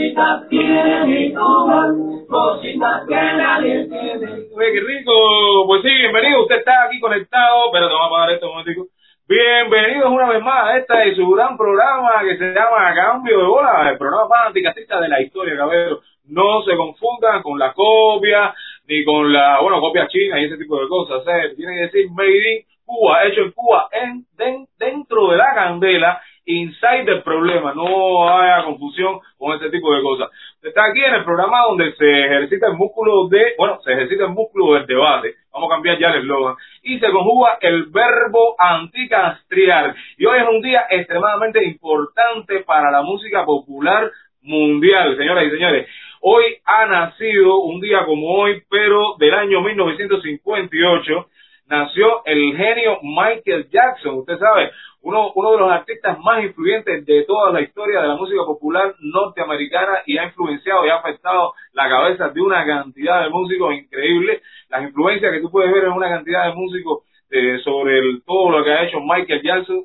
cositas tiene mi Cuba, cositas que nadie tiene. Oye, qué rico. Pues sí, bienvenido. Usted está aquí conectado. Pero te vamos a pagar esto un momentico. Bienvenidos una vez más a esta y su gran programa que se llama Cambio de Bola, el programa más anticastista de la historia, caballero. No se confundan con la copia, ni con la, bueno, copia china y ese tipo de cosas. ¿eh? Tiene que decir Made in Cuba, hecho en Cuba, en, den- dentro de la candela, inside del problema. No haya confusión con ese tipo de cosas. Está aquí en el programa donde se ejercita el músculo de, bueno, se ejercita el músculo del debate. Vamos a cambiar ya el eslogan. Y se conjuga el verbo anticastriar. Y hoy es un día extremadamente importante para la música popular mundial, señoras y señores. Hoy ha nacido un día como hoy, pero del año 1958, nació el genio Michael Jackson. Usted sabe, uno, uno de los artistas más influyentes de toda la historia de la música popular norteamericana y ha influenciado y ha afectado la cabeza de una cantidad de músicos increíbles. Las influencias que tú puedes ver en una cantidad de músicos eh, sobre todo lo que ha hecho Michael Jackson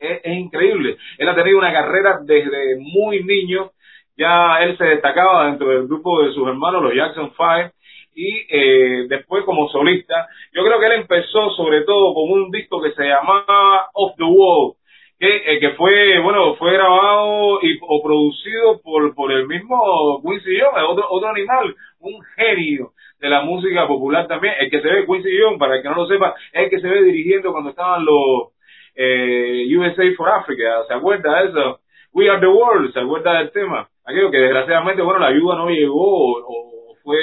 es increíble. Él ha tenido una carrera desde muy niño. Ya él se destacaba dentro del grupo de sus hermanos, los Jackson Five, y eh, después como solista. Yo creo que él empezó sobre todo con un disco que se llamaba Off the Wall, que, eh, que fue, bueno, fue grabado y, o producido por, por el mismo Quincy Jones, otro, otro animal, un genio de la música popular también. El que se ve Quincy Jones, para el que no lo sepa, es el que se ve dirigiendo cuando estaban los eh, USA for Africa, ¿se acuerda de eso? We are the world, ¿se acuerda del tema? Aquello que desgraciadamente, bueno, la ayuda no llegó o, o fue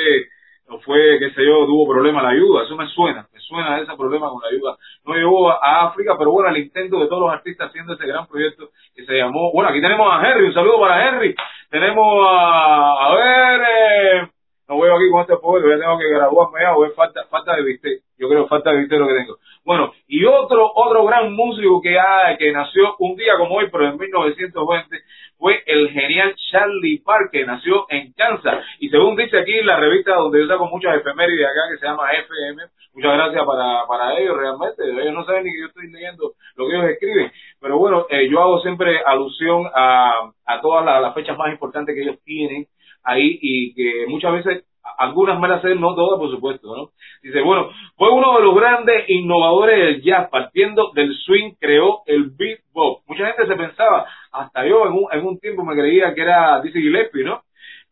no fue, qué sé yo, tuvo problemas la ayuda, eso me suena, me suena ese problema con la ayuda. No llegó a, a África, pero bueno, el intento de todos los artistas haciendo ese gran proyecto que se llamó, bueno, aquí tenemos a Henry, un saludo para Henry, tenemos a, a ver, eh, no veo aquí con este pobre, ya tengo que graduarme ya, o falta, falta de viste, yo creo falta de viste lo que tengo. Bueno, y otro, otro gran músico que, ha, que nació un día como hoy, pero en 1920, fue el genial Charlie Parker, nació en Kansas. Y según dice aquí la revista donde yo saco muchas efemérides acá, que se llama FM, muchas gracias para, para ellos realmente. Ellos no saben ni que yo estoy leyendo lo que ellos escriben. Pero bueno, eh, yo hago siempre alusión a, a todas las fechas más importantes que ellos tienen ahí y que muchas veces algunas me las sé, no todas, por supuesto, ¿no? Dice, bueno, fue uno de los grandes innovadores del jazz, partiendo del swing, creó el beatbox. Mucha gente se pensaba, hasta yo en un, en un tiempo me creía que era Dizzy Gillespie, ¿no?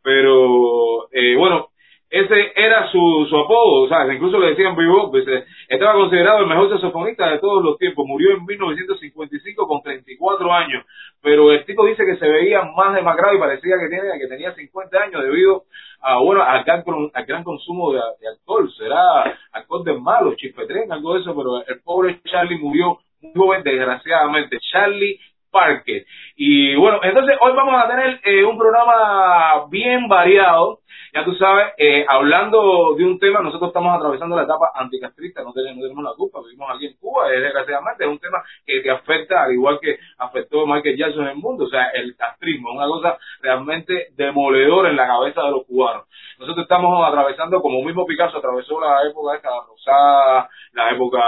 Pero, eh, bueno, ese era su, su apodo, ¿sabes? Incluso le decían bebop, pues, eh, estaba considerado el mejor saxofonista de todos los tiempos, murió en 1955 con 34 años, pero el tipo dice que se veía más demacrado y parecía que, tiene, que tenía 50 años debido a, bueno, al gran, al gran consumo de, alcohol, será alcohol de malo, chifetren, algo de eso, pero el pobre Charlie murió muy joven, desgraciadamente, Charlie Parker. Y bueno, entonces hoy vamos a tener eh, un programa bien variado, ya tú sabes, eh, hablando de un tema, nosotros estamos atravesando la etapa anticastrista, no tenemos, no tenemos la culpa, vivimos aquí en Cuba, es desgraciadamente es un tema que te afecta, al igual que afectó Michael Jackson en el mundo, o sea, el castrismo, una cosa realmente demoledora en la cabeza de los cubanos. Nosotros estamos atravesando, como mismo Picasso atravesó la época esta rosada, la época,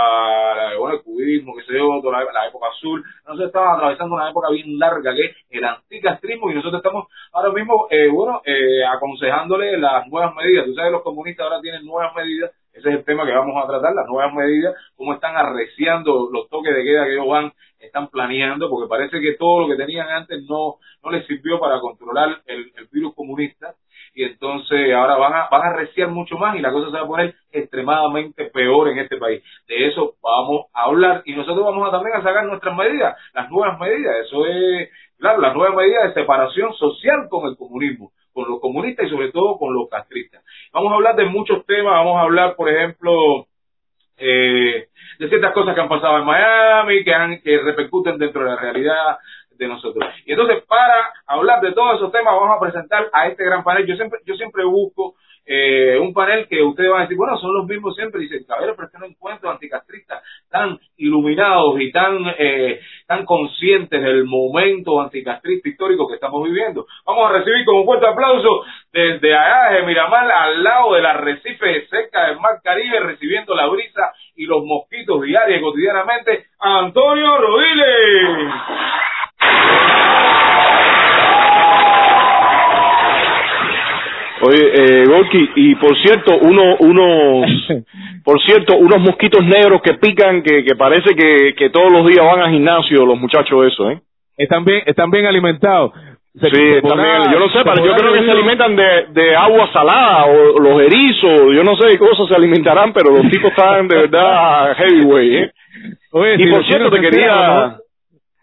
bueno, el cubismo, que se yo, la, la época azul, nosotros estamos atravesando una época bien larga que es el anticastrismo y nosotros estamos ahora mismo, eh, bueno, eh, aconsejándole las nuevas medidas. Tú sabes, los comunistas ahora tienen nuevas medidas, ese es el tema que vamos a tratar, las nuevas medidas, cómo están arreciando los toques de queda que ellos van, están planeando, porque parece que todo lo que tenían antes no, no les sirvió para controlar el, el virus comunista y entonces ahora van a, van a arreciar mucho más y la cosa se va a poner extremadamente peor en este país. De eso vamos a hablar y nosotros vamos a también a sacar nuestras medidas, las nuevas medidas, eso es, claro, las nuevas medidas de separación social con el comunismo, con los comunistas y sobre todo con los castristas. Vamos a hablar de muchos temas, vamos a hablar, por ejemplo, eh, de ciertas cosas que han pasado en Miami, que, han, que repercuten dentro de la realidad de nosotros. Y entonces, para hablar de todos esos temas, vamos a presentar a este gran panel. Yo siempre, yo siempre busco eh, un panel que ustedes van a decir, bueno, son los mismos siempre. Dicen, cabrón, pero es que no encuentro anticastristas tan iluminados y tan, eh, tan conscientes del momento anticastrista histórico que estamos viviendo. Vamos a recibir con un fuerte aplauso desde allá de Miramar, al lado del arrecife cerca del Mar Caribe, recibiendo la brisa y los mosquitos diarios y cotidianamente, Antonio Rodiles. Oye, eh, Gorky, y por cierto, uno, unos, por cierto, unos mosquitos negros que pican, que, que parece que, que todos los días van al gimnasio los muchachos eso, ¿eh? Están bien, están bien alimentados. Se- Sí, también, yo no sé, pero yo creo que se alimentan de, de agua salada o los erizos, yo no sé de qué cosas se alimentarán, pero los tipos están de verdad heavyweight, ¿eh? Oye, Y si por cierto, te quería...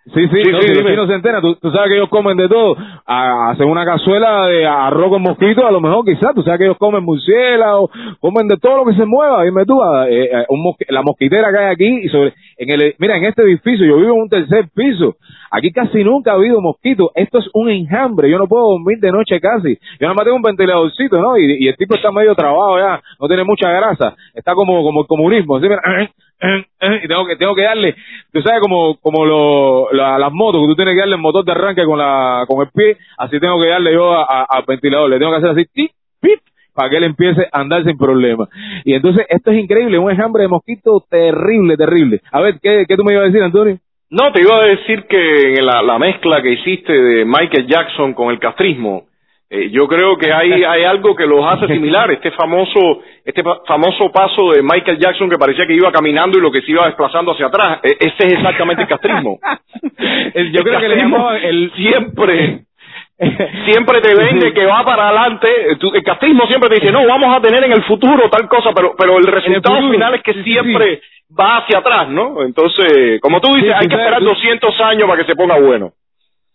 Sí, sí, Sí, no, sí, si dime. enteran, tú, tú sabes que ellos comen de todo. Hacen una cazuela de arroz con mosquito, a lo mejor quizás, tú sabes que ellos comen murciélagos, comen de todo lo que se mueva, dime tú, ah, eh, eh, un la mosquitera que hay aquí, y sobre, en el, mira, en este edificio, yo vivo en un tercer piso, aquí casi nunca ha habido mosquitos, esto es un enjambre, yo no puedo dormir de noche casi, yo nada más tengo un ventiladorcito, ¿no? Y, y el tipo está medio trabado ya, no tiene mucha grasa, está como, como el comunismo, así, mira, y tengo que tengo que darle tú sabes como como lo, la- las motos que tú tienes que darle el motor de arranque con la con el pie así tengo que darle yo a- al ventilador. Le tengo que hacer así tip pip para que él empiece a andar sin problema. Y entonces esto es increíble un enjambre de mosquito terrible terrible. A ver qué, qué tú me ibas a decir Antonio No, te iba a decir que la, la mezcla que hiciste de Michael Jackson con el castrismo, eh, yo creo que hay, hay algo que los hace similar. Este famoso, este famoso paso de Michael Jackson que parecía que iba caminando y lo que se iba desplazando hacia atrás. E- ese es exactamente el castrismo. El- yo El creo que le el siempre. Siempre te vende que va para adelante, Tú- el castrismo siempre te dice, no, vamos a tener en el futuro tal cosa, pero, pero el resultado final es que sí, siempre va hacia atrás, ¿no? Entonces, como tú dices, Sí, hay que esperar tú- 200 años para que se ponga bueno.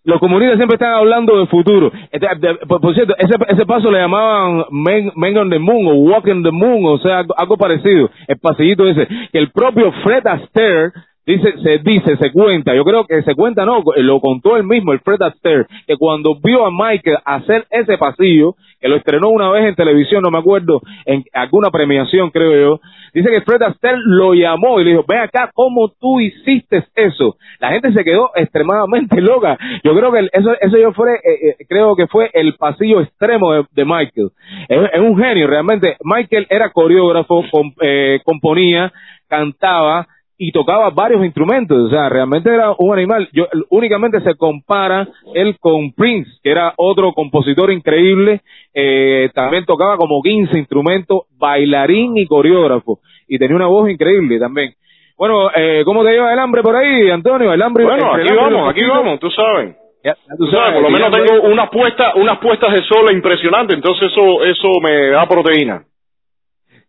Los comunistas siempre están hablando de futuro. Este, por cierto, ese, ese paso le llamaban Men, Men on the Moon o Walk on the Moon, o sea, algo, algo parecido. El pasillito ese. Que el propio Fred Astaire dice, se dice, se cuenta, yo creo que se cuenta, no, lo contó él mismo, el Fred Astaire, que cuando vio a Michael hacer ese pasillo, que lo estrenó una vez en televisión, no me acuerdo, en alguna premiación, creo yo, dice que Fred Astaire lo llamó y le dijo, ven acá, ¿cómo tú hiciste eso? La gente se quedó extremadamente loca. Yo creo que eso, eso yo fue, eh, eh, creo que fue el pasillo extremo de, de Michael. Es, un genio, realmente. Michael era coreógrafo, eh, componía, cantaba, y tocaba varios instrumentos, o sea, realmente era un animal. Yo únicamente se compara él con Prince, que era otro compositor increíble, eh, también tocaba como 15 instrumentos, bailarín y coreógrafo, y tenía una voz increíble también. Bueno, eh, ¿cómo te lleva el hambre por ahí, Antonio? El hambre. Bueno, aquí hambre vamos, aquí vamos, tú sabes. Ya, ya Tú sabes, por lo menos tengo unas puestas, unas puestas de sol impresionantes, entonces eso, eso me da proteína.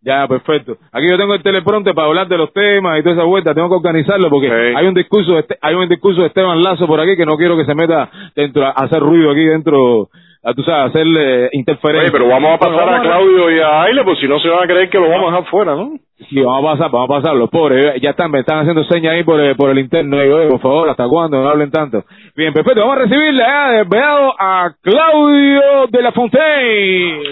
Ya, perfecto. Aquí yo tengo el teleprompter para hablar de los temas y toda esa vuelta. Tengo que organizarlo porque Sí. hay un discurso, de este- hay un discurso de Esteban Lazo por aquí que no quiero que se meta dentro, a hacer ruido aquí dentro, a, tú sabes, hacerle interferencia. Oye, pero vamos a pasar Bueno, a Claudio y a Aile, pues si no se van a creer que lo vamos a dejar fuera, ¿no? Sí, vamos a pasar, vamos a pasar, los pobres, eh, ya están, me están haciendo señas ahí por, el- por el interno, "Oye, por favor, ¿hasta cuándo? No hablen tanto. Bien, perfecto, vamos a recibirle desviado a Claudio de la Fontaine.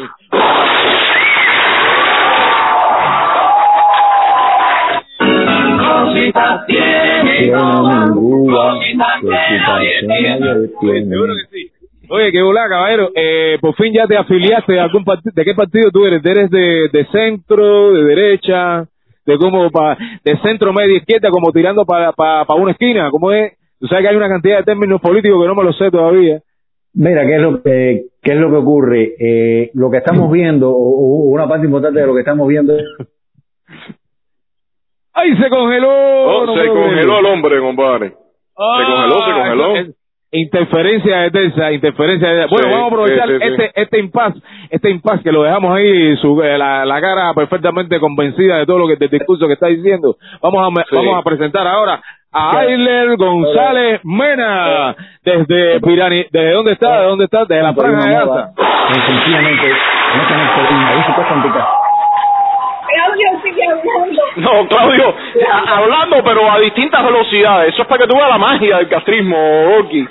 Cositas tiene Cuba, cositas que nadie tiene. Seguro que sí. Oye, qué hola, caballero. Eh, por fin ya te afiliaste a algún partido. ¿De qué partido tú eres? ¿Eres de, de centro, de derecha, de como pa, de centro, media, izquierda, como tirando para pa, pa una esquina? ¿Cómo es? Tú sabes que hay una cantidad de términos políticos que no me lo sé todavía. Mira, ¿qué es lo que, qué es lo que ocurre? Eh, lo que estamos viendo, o, o una parte importante de lo que estamos viendo, ¡Ay, se congeló! Oh, No se congeló el hombre, compadre. Ah, congeló, se congeló. es- interferencia de Telsa, interferencia de Bueno, Sí, vamos a aprovechar sí, sí, sí. este este impasse, este impasse que lo dejamos ahí, su, eh, la, la cara perfectamente convencida de todo lo que del discurso que está diciendo. Vamos a vamos a presentar ahora a Ayler González Mena desde Pirani, ¿desde dónde está? ¿De dónde está? De la franja de Gaza. sencillamente, no tenemos problema, ahí se. Claudio sigue hablando. No, Claudio, a- hablando, pero a distintas velocidades. Eso es para que tú veas la magia del castrismo, Orki.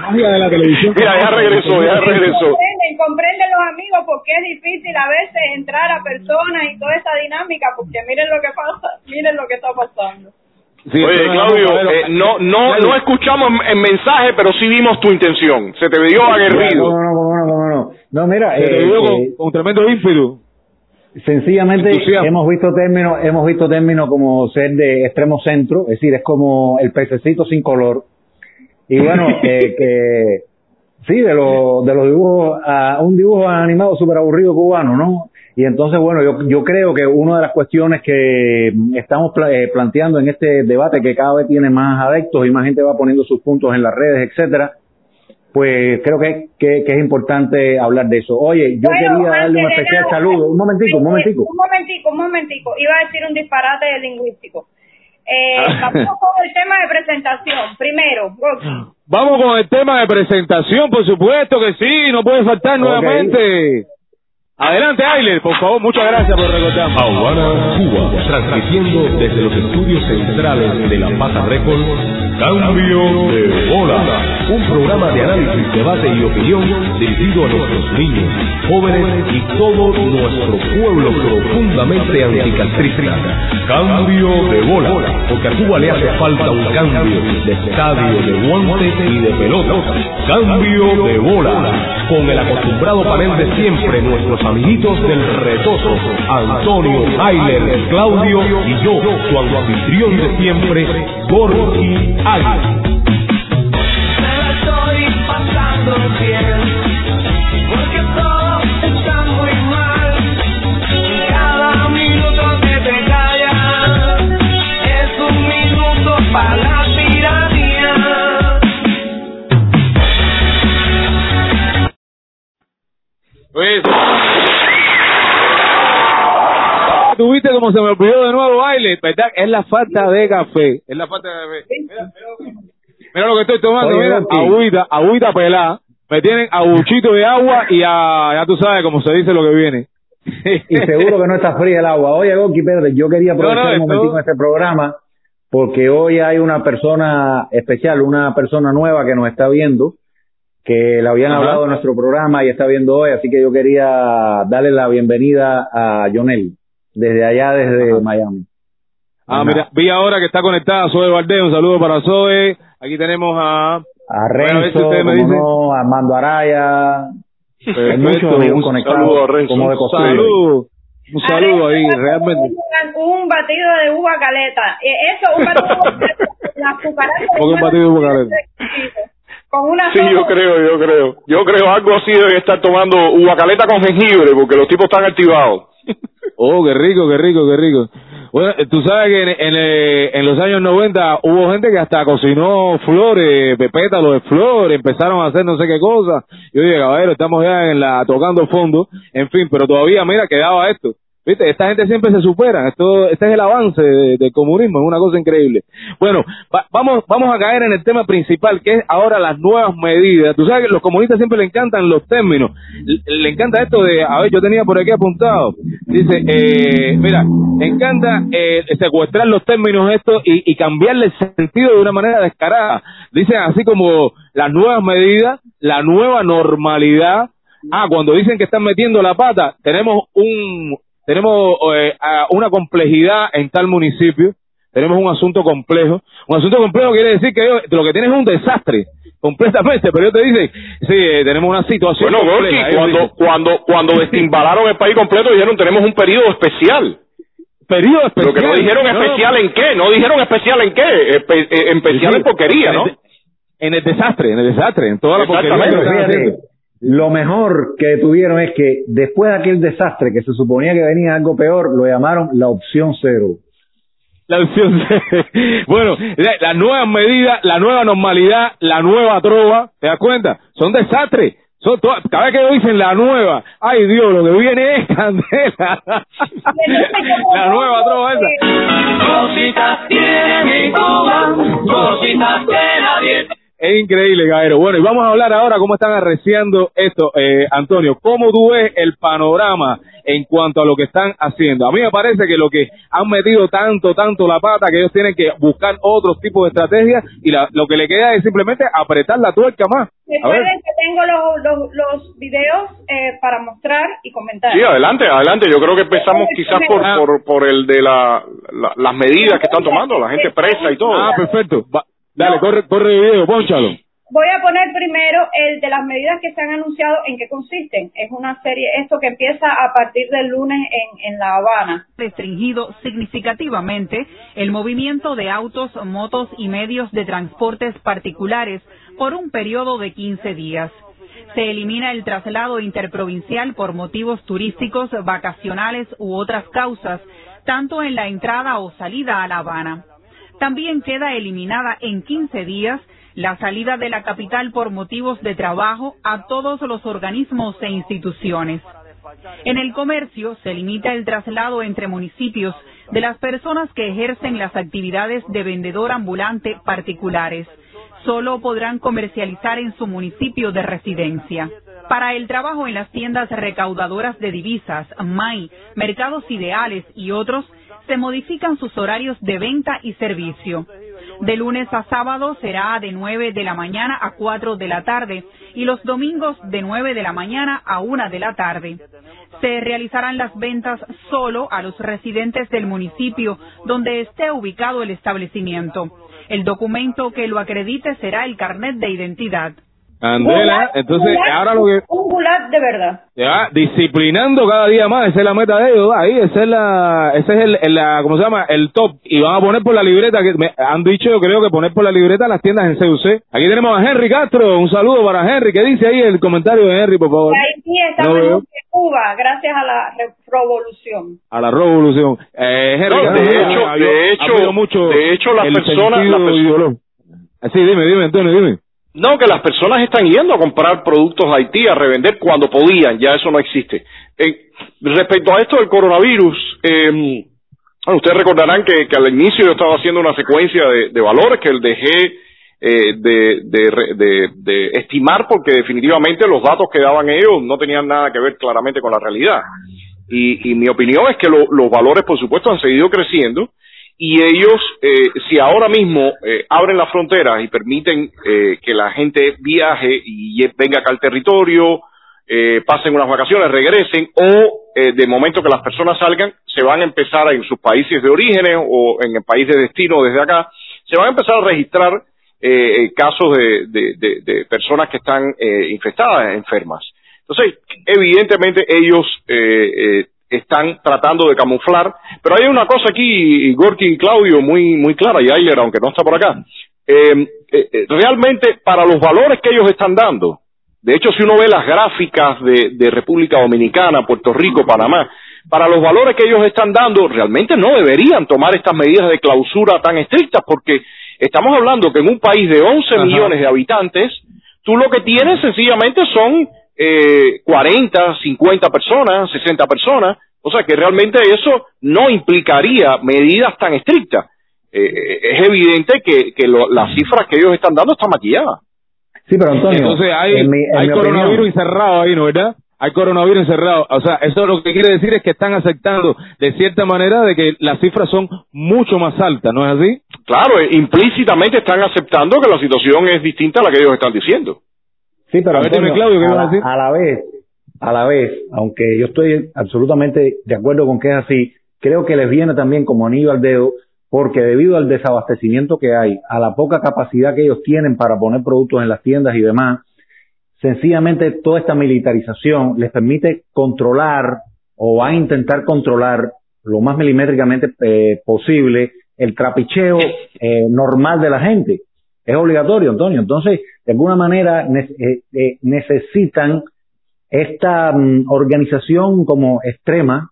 Magia de la televisión. Mira, ya regresó, ya regresó. Comprenden, comprenden los amigos porque es difícil a veces entrar a personas y toda esa dinámica porque miren lo que pasa, miren lo que está pasando. Sí, Oye, pero Claudio, eh, no, no, Claudio. no escuchamos el mensaje, pero sí vimos tu intención. Se te vio No, aguerrido. no, no, no, no. No, mira, Se te eh, vio eh, con, con tremendo ímpetu. Sencillamente entusiasmo. hemos visto términos, hemos visto términos como ser de extremo centro, es decir, es como el pececito sin color. Y bueno, eh, que Sí, de, los de los dibujos, a un dibujo animado súper aburrido cubano, ¿no? Y entonces, bueno, yo, yo creo que una de las cuestiones que estamos eh, planteando en este debate, que cada vez tiene más adeptos y más gente va poniendo sus puntos en las redes, etcétera, pues creo que, que, es importante hablar de eso. Oye, yo quería darle un especial saludo. Un momentico, un momentico. Un momentico, un momentico. Iba a decir un disparate lingüístico. Eh, vamos con el tema de presentación. Primero, Vamos con el tema de presentación, por supuesto que sí, no puede faltar nuevamente. Adelante, Ailer, por favor, muchas gracias por recordar. Aguana, Cuba, transmitiendo desde los estudios centrales de La Pata Record, Cambio de Bola, un programa de análisis, debate y opinión dirigido a nuestros niños, jóvenes y todo nuestro pueblo profundamente anticastrista. Cambio de Bola, porque a Cuba le hace falta un cambio de estadio, de guantes y de pelota. Cambio de Bola, con el acostumbrado panel de siempre, nuestros amiguitos del retoso, Antonio, Ailer, Claudio y yo, su anfitrión de siempre, Gorky Águila. Me como se me olvidó de nuevo baile, ¿verdad? Es la falta de café. Es la falta de café. Mira, mira, mira lo que estoy tomando, Oye, mira, agüita, agüita pelada. Me tienen a buchito de agua y a, ya tú sabes cómo se dice lo que viene. Y seguro que no está fría el agua. Oye, Goki Pérez, yo quería aprovechar No, no, un momentico esto- en este programa porque hoy hay una persona especial, una persona nueva que nos está viendo, que le habían Ajá. hablado de nuestro programa y está viendo hoy, así que yo quería darle la bienvenida a Jonel, desde allá, desde Miami. Ah, Ajá. mira, vi ahora que está conectada Zoe Valdés, un saludo para Zoe. Aquí tenemos a... A Bueno, a ver si Renzo, ustedes me como dicen. no, a Armando Araya, hay Perfecto, muchos amigos un saludo a Renzo. como de Un saludo, un saludo ahí, realmente. Un, batido de uva caleta. Eh, Eso, un batido de uva caleta. Las cucarachas. ¿Por qué un batido de uva caleta? Con una Sí, sopa. yo creo, yo creo. Yo creo algo así deben estar tomando uvacaleta con jengibre, porque los tipos están activados. Oh, qué rico, qué rico, qué rico. Bueno, tú sabes que en, en, eh, en los años 90 hubo gente que hasta cocinó flores, pétalos de flores, empezaron a hacer no sé qué cosa. Yo dije, caballero, estamos ya en la tocando fondo, en fin, pero todavía, mira, quedaba esto. Viste, esta gente siempre se supera. Esto, este es el avance de- del comunismo, es una cosa increíble. Bueno, va- vamos, vamos a caer en el tema principal, que es ahora las nuevas medidas. Tú sabes que los comunistas siempre le encantan los términos. Le, le encanta esto de, a ver, yo tenía por aquí apuntado. Dice, eh, mira, me encanta eh, secuestrar los términos estos y, y cambiarle el sentido de una manera descarada. Dicen así como las nuevas medidas, la nueva normalidad. Ah, cuando dicen que están metiendo la pata, tenemos un tenemos eh, a- una complejidad en tal municipio, tenemos un asunto complejo. Un asunto complejo quiere decir que ellos- lo que tienen es un desastre, completamente, pero ellos te dicen, sí, eh, tenemos una situación Bueno, compleja. Cuando, dicen, cuando, cuando destimbalaron el país completo dijeron tenemos un periodo especial. periodo Lo especial. que no dijeron No, especial en qué, no dijeron especial en qué, Espe- eh, especial Sí, en porquería, ¿no? En el, en el desastre, en el desastre, en toda la porquería que Lo mejor que tuvieron es que después de aquel desastre que se suponía que venía algo peor, lo llamaron la opción cero. La opción C. Bueno, la- las nuevas medidas, la nueva normalidad, la nueva trova, ¿te das cuenta? Son desastres. Son todas- cada vez que dicen la nueva, ay Dios, lo que viene es candela. la nueva trova esa. Cositas tiene mi Cuba, cositas que nadie Es increíble, Gaero. Bueno, y vamos a hablar ahora cómo están arreciando esto, eh, Antonio. ¿Cómo tú ves el panorama en cuanto a lo que están haciendo? A mí me parece que lo que han metido tanto, tanto la pata, que ellos tienen que buscar otros tipos de estrategias y la- lo que le queda es simplemente apretar la tuerca más. Recuerden que tengo los, los, los videos eh, para mostrar y comentar. Sí, adelante, adelante. Yo creo que empezamos quizás por, por, por el de la, la- las medidas que están tomando, la gente presa y todo. Ah, perfecto. Va- dale, corre, corre el video, ponchalo. Voy a poner primero el de las medidas que se han anunciado, en qué consisten. Es una serie, esto que empieza a partir del lunes en, en La Habana. restringido significativamente el movimiento de autos, motos y medios de transportes particulares por un periodo de 15 días. Se elimina el traslado interprovincial por motivos turísticos, vacacionales u otras causas, tanto en la entrada o salida a La Habana. También queda eliminada en 15 días la salida de la capital por motivos de trabajo a todos los organismos e instituciones. En el comercio se limita el traslado entre municipios de las personas que ejercen las actividades de vendedor ambulante particulares. Solo podrán comercializar en su municipio de residencia. Para el trabajo en las tiendas recaudadoras de divisas, MAI, Mercados Ideales y otros, se modifican sus horarios de venta y servicio. De lunes a sábado será de 9 de la mañana a 4 de la tarde y los domingos de 9 de la mañana a 1 de la tarde. Se realizarán las ventas solo a los residentes del municipio donde esté ubicado el establecimiento. El documento que lo acredite será el carnet de identidad. Andela, entonces ahora lo que Un gulag de verdad. ya disciplinando cada día más, esa es la meta de ellos, ahí esa es la ese es el, el- la ¿cómo se llama? el top y van a poner por la libreta que me han dicho yo creo que poner por la libreta las tiendas en CUC. Aquí tenemos a Henry Castro, un saludo para Henry, ¿qué dice ahí el comentario de Henry, por favor? Haití está No mejor veo. que Cuba gracias a la re- revolución. A la revolución. Eh, Henry No, de Castro, hecho- ha- de ha hecho- habido mucho de hecho, las personas- sentido las personas-. Sí, dime, dime, Antonio, dime. No, que las personas están yendo a comprar productos a Haití, a revender cuando podían, ya eso no existe. Eh, respecto a esto del coronavirus, eh, ustedes recordarán que, al inicio yo estaba haciendo una secuencia de, de valores que dejé eh, de, de, de- de estimar porque definitivamente los datos que daban ellos no tenían nada que ver claramente con la realidad. Y, y mi opinión es que lo- los valores, por supuesto, han seguido creciendo y ellos, eh, si ahora mismo eh, abren las fronteras y permiten eh, que la gente viaje y venga acá al territorio, eh, pasen unas vacaciones, regresen, o eh, de momento que las personas salgan, se van a empezar en sus países de origen o en el país de destino desde acá, se van a empezar a registrar casos de, de- de- de personas que están infectadas, enfermas. Entonces, evidentemente ellos están tratando de camuflar, pero hay una cosa aquí, Gorky y Claudio, muy muy clara, y Ayler, aunque no está por acá. Eh, eh, eh, realmente, para los valores que ellos están dando, de hecho, si uno ve las gráficas de, de República Dominicana, Puerto Rico, Panamá, para los valores que ellos están dando, realmente no deberían tomar estas medidas de clausura tan estrictas, porque estamos hablando que en un país de 11 Ajá. millones de habitantes, tú lo que tienes sencillamente son eh, 40, 50 personas, 60 personas, o sea que realmente eso no implicaría medidas tan estrictas. Eh, eh, es evidente que, que lo- las cifras que ellos están dando están maquilladas. Sí, pero Antonio, Entonces hay, en mi, en hay mi coronavirus opinión, encerrado ahí, ¿no verdad? Hay coronavirus encerrado. O sea, eso lo que quiere decir es que están aceptando de cierta manera de que las cifras son mucho más altas, ¿no es así? Claro, eh, implícitamente están aceptando que la situación es distinta a la que ellos están diciendo. Sí, pero A ver, dime, Antonio, Claudio, ¿qué a, ibas a la, decir? a la vez, a la vez, aunque yo estoy absolutamente de acuerdo con que es así, creo que les viene también como anillo al dedo, porque debido al desabastecimiento que hay, a la poca capacidad que ellos tienen para poner productos en las tiendas y demás, sencillamente toda esta militarización les permite controlar o va a intentar controlar lo más milimétricamente eh, posible el trapicheo eh, normal de la gente. Es obligatorio, Antonio. Entonces, de alguna manera ne- eh, eh, necesitan esta mm, organización como extrema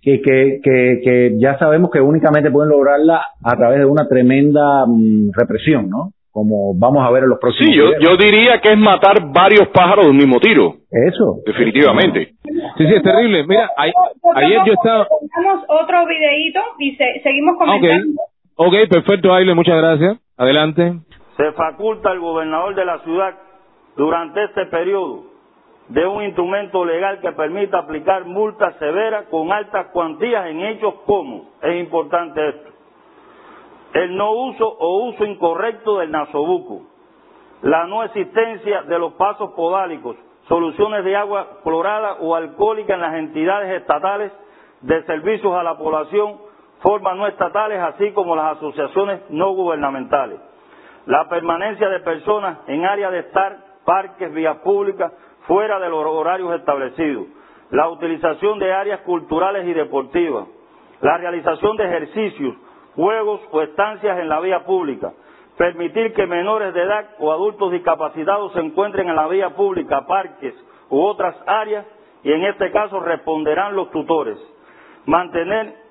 que, que, que, que ya sabemos que únicamente pueden lograrla a través de una tremenda mm, represión, ¿no? Como vamos a ver en los próximos Sí, yo, diría que es matar varios pájaros de un mismo tiro, Eso. definitivamente. Sí, sí, es terrible. Mira, ay- ayer yo estaba... Pongamos otro videíto y se- seguimos Ok, comentando. ok, perfecto, Aile, muchas gracias. Adelante. se faculta al gobernador de la ciudad durante este periodo de un instrumento legal que permita aplicar multas severas con altas cuantías en hechos como, es importante esto, el no uso o uso incorrecto del nasobuco, la no existencia de los pasos podálicos, soluciones de agua clorada o alcohólica en las entidades estatales de servicios a la población, formas no estatales, así como las asociaciones no gubernamentales. La permanencia de personas en áreas de estar, parques, vías públicas, fuera de los horarios establecidos. La utilización de áreas culturales y deportivas. La realización de ejercicios, juegos o estancias en la vía pública. permitir que menores de edad o adultos discapacitados se encuentren en la vía pública, parques u otras áreas y en este caso responderán los tutores. Mantener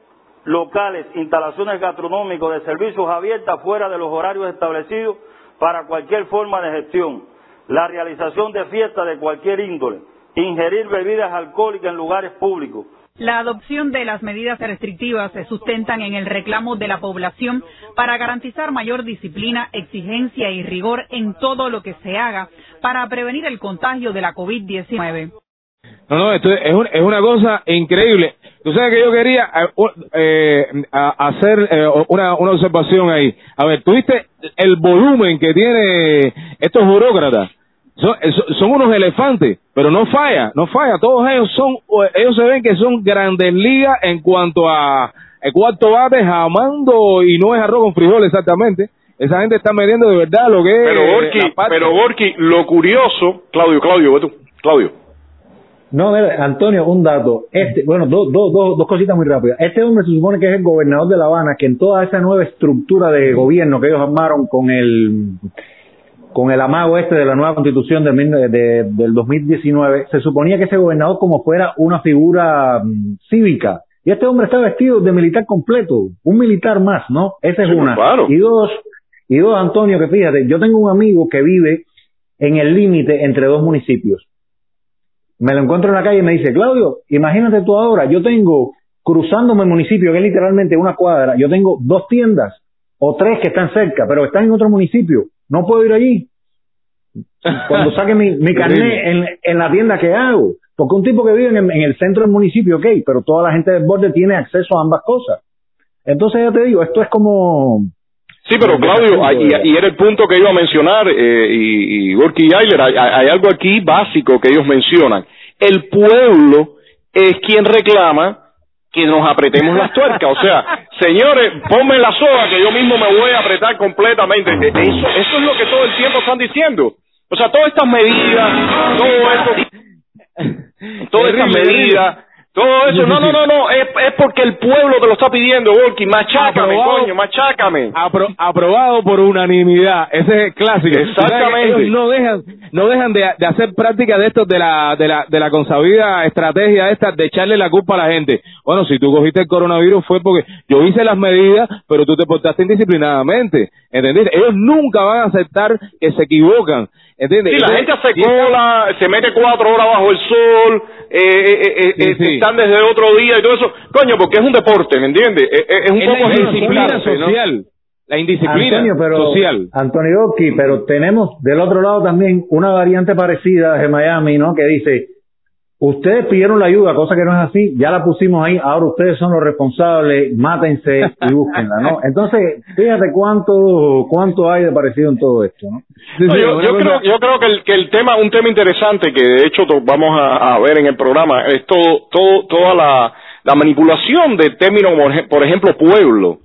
locales, instalaciones gastronómicas de servicios abiertas fuera de los horarios establecidos para cualquier forma de gestión. La realización de fiestas de cualquier índole. Ingerir bebidas alcohólicas en lugares públicos. La adopción de las medidas restrictivas se sustentan en el reclamo de la población para garantizar mayor disciplina, exigencia y rigor en todo lo que se haga para prevenir el contagio de la COVID-19. No, no, esto es, es una cosa increíble. Tú sabes que yo quería eh, eh hacer eh, una, una observación ahí. A ver, ¿tuviste el volumen que tiene estos burócratas? Son, son unos elefantes, pero no falla, no falla. Todos ellos son, ellos se ven que son grandes ligas en cuanto a el cuarto bate, jamando y no es arroz con frijoles exactamente. Esa gente está midiendo de verdad lo que pero es. pero Borky, lo curioso, Claudio, Claudio, tú, Claudio no, Antonio, un dato. Este, bueno, dos, dos, dos, dos cositas muy rápidas. Este hombre se supone que es el gobernador de La Habana, que en toda esa nueva estructura de gobierno que ellos armaron con el con el amago este de la nueva constitución de, de, del 2019, se suponía que ese gobernador como fuera una figura mm, cívica. Y este hombre está vestido de militar completo, un militar más, ¿no? Esa es una. Y dos, y dos, Antonio, que fíjate, yo tengo un amigo que vive en el límite entre dos municipios me lo encuentro en la calle y me dice, Claudio, imagínate tú ahora, yo tengo, cruzándome el municipio, que es literalmente una cuadra, yo tengo dos tiendas o tres que están cerca, pero están en otro municipio, no puedo ir allí. Cuando saque mi, mi carnet en, en, la tienda que hago, porque un tipo que vive en, en el centro del municipio, ok, pero toda la gente del borde tiene acceso a ambas cosas. Entonces ya te digo, esto es como, Sí, pero Claudio, y, era el punto que iba a mencionar, eh, y, y Gorky Ayler, hay, hay, algo aquí básico que ellos mencionan. El pueblo es quien reclama que nos apretemos las tuercas. O sea, señores, ponme la soga que yo mismo me voy a apretar completamente. E, eso, eso es lo que todo el tiempo están diciendo. O sea, todas estas medidas, todo esto, todas estas medidas todo eso, no, no, no, no, es, es porque el pueblo te lo está pidiendo, Volky, machácame, coño, machácame. aprobado por unanimidad, ese es clásico. Exactamente. no dejan, no dejan de, de hacer práctica de esto, de la, de la, de la consabida estrategia esta de echarle la culpa a la gente. Bueno, si tú cogiste el coronavirus fue porque yo hice las medidas, pero tú te portaste indisciplinadamente, ¿entendés? Ellos nunca van a aceptar que se equivocan. ¿Entiendes? la gente se cola, se mete cuatro horas bajo el sol, eh, eh, eh, están desde otro día y todo eso. Coño, porque es un deporte, ¿me entiendes? Es, un poco la indisciplina social. La indisciplina Antonio, pero, social. Antonio Oki, pero tenemos del otro lado también una variante parecida de Miami, ¿no? Que dice, Ustedes pidieron la ayuda, cosa que no es así, ya la pusimos ahí, ahora ustedes son los responsables, mátense y búsquenla, ¿no? Entonces, fíjate cuánto cuánto hay de parecido en todo esto, ¿no? yo, yo, creo, yo creo que el, que el tema, un tema interesante que de hecho vamos a, ver en el programa, es todo, todo, toda la, la manipulación de términos, por ejemplo, pueblo.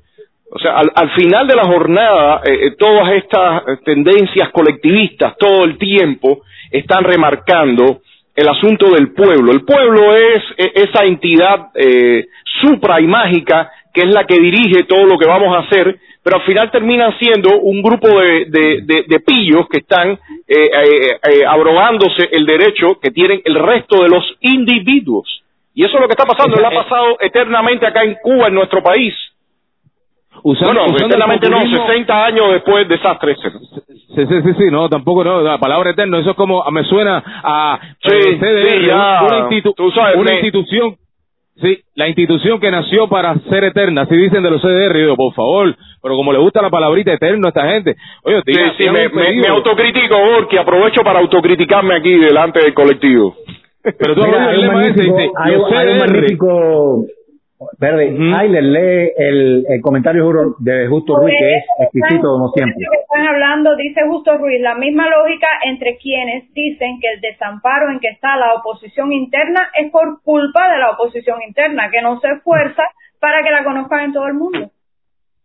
O sea, al, al final de la jornada, eh, eh, todas estas tendencias colectivistas todo el tiempo están remarcando el asunto del pueblo. El pueblo es e, esa entidad eh, supra y mágica que es la que dirige todo lo que vamos a hacer, pero al final terminan siendo un grupo de, de, pillos que están eh, eh, eh, abrogándose el derecho que tienen el resto de los individuos. Y eso es lo que está pasando, lo ha pasado eternamente acá en Cuba, en nuestro país. Usando, bueno, eternamente no, 60 años después de desastre. Sí, sí, sí, sí, no, tampoco, no, la palabra eterno, eso es como, me suena a sí, CDR, una, una institución, sí, la institución que nació para ser eterna, así dicen de los CDR, digo, por favor, pero como le gusta la palabrita eterno a esta gente, oye, sí, sí, me, me, autocritico, porque aprovecho para autocriticarme aquí delante del colectivo. Pero tú Mira, hay, un magnífico, hay, hay un magnífico Verde, uh lee el, el, comentario de Justo Ruiz, que es exquisito como siempre. están hablando, dice Justo Ruiz, la misma lógica entre quienes dicen que el desamparo en que está la oposición interna es por culpa de la oposición interna, que no se esfuerza para que la conozcan en todo el mundo.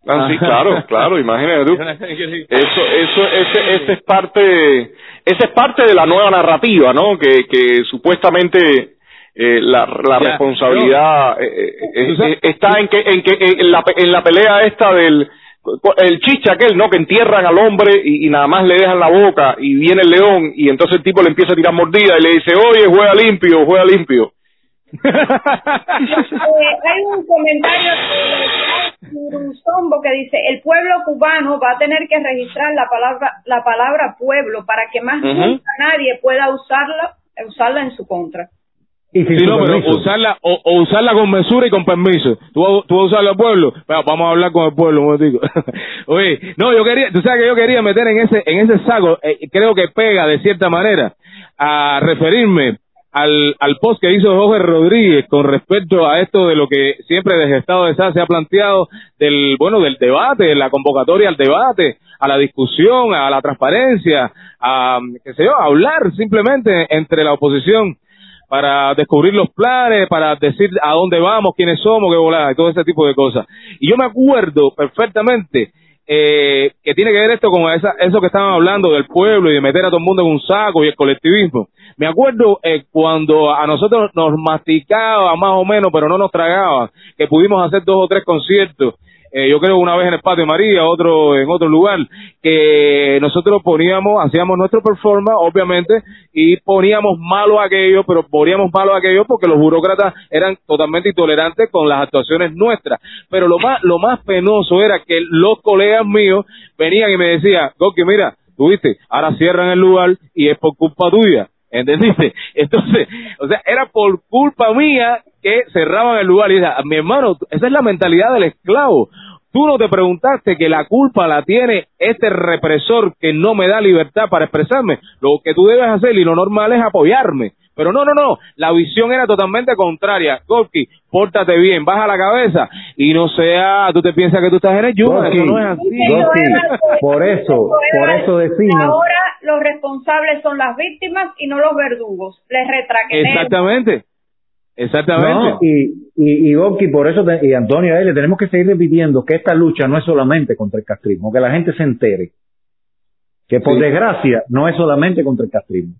Ah, sí, claro, claro, imagínate tú. Eso, eso, ese, ese es parte, ese es parte de la nueva narrativa, ¿no? Que, que supuestamente eh, la, la responsabilidad eh, eh, está en que en que en la, en la pelea esta del el chiste aquel, ¿no? Que entierran al hombre y, y, nada más le dejan la boca y viene el león y entonces el tipo le empieza a tirar mordida y le dice, oye, juega limpio, juega limpio. eh, hay un comentario de un Sombo que dice el pueblo cubano va a tener que registrar la palabra la palabra pueblo para que más uh -huh. nunca nadie pueda usarla usarla en su contra y sí, no, pero usarla, o, o, usarla con mesura y con permiso. Tú, tú vas a usarla al pueblo, pero vamos a hablar con el pueblo un momentico. Oye, no, yo quería, tú sabes que yo quería meter en ese, en ese saco, eh, creo que pega de cierta manera a referirme al, al post que hizo Jorge Rodríguez con respecto a esto de lo que siempre desde Estado de SA se ha planteado del, bueno, del debate, la convocatoria al debate, a la discusión, a la transparencia, a, qué sé yo, a hablar simplemente entre la oposición para descubrir los planes, para decir a dónde vamos, quiénes somos, qué volada, y todo ese tipo de cosas. Y yo me acuerdo perfectamente eh, que tiene que ver esto con esa, eso que estaban hablando del pueblo y de meter a todo el mundo en un saco y el colectivismo. Me acuerdo eh, cuando a nosotros nos masticaba más o menos, pero no nos tragaba, que pudimos hacer dos o tres conciertos eh, yo creo una vez en el Patio María, otro en otro lugar, que nosotros poníamos, hacíamos nuestro performance, obviamente, y poníamos malo aquello, pero poníamos malo aquello porque los burócratas eran totalmente intolerantes con las actuaciones nuestras. Pero lo más, lo más penoso era que los colegas míos venían y me decían, Goki, mira, tú viste, ahora cierran el lugar y es por culpa tuya. ¿Entendiste? Entonces, o sea, era por culpa mía que cerraban el lugar y decía, mi hermano, esa es la mentalidad del esclavo. Tú no te preguntaste que la culpa la tiene este represor que no me da libertad para expresarme. Lo que tú debes hacer y lo normal es apoyarme. Pero no, no, no. La visión era totalmente contraria. Gorky, pórtate bien, baja la cabeza y no sea, tú te piensas que tú estás en el yugo. Eso no es así. por eso, por eso decimos. Ahora los responsables son las víctimas y no los verdugos. Les retraquenemos. Exactamente. Exactamente. No, y, y, y Goki, por eso, te, y Antonio, a él le tenemos que seguir repitiendo que esta lucha no es solamente contra el castrismo, que la gente se entere. Que por sí. desgracia no es solamente contra el castrismo.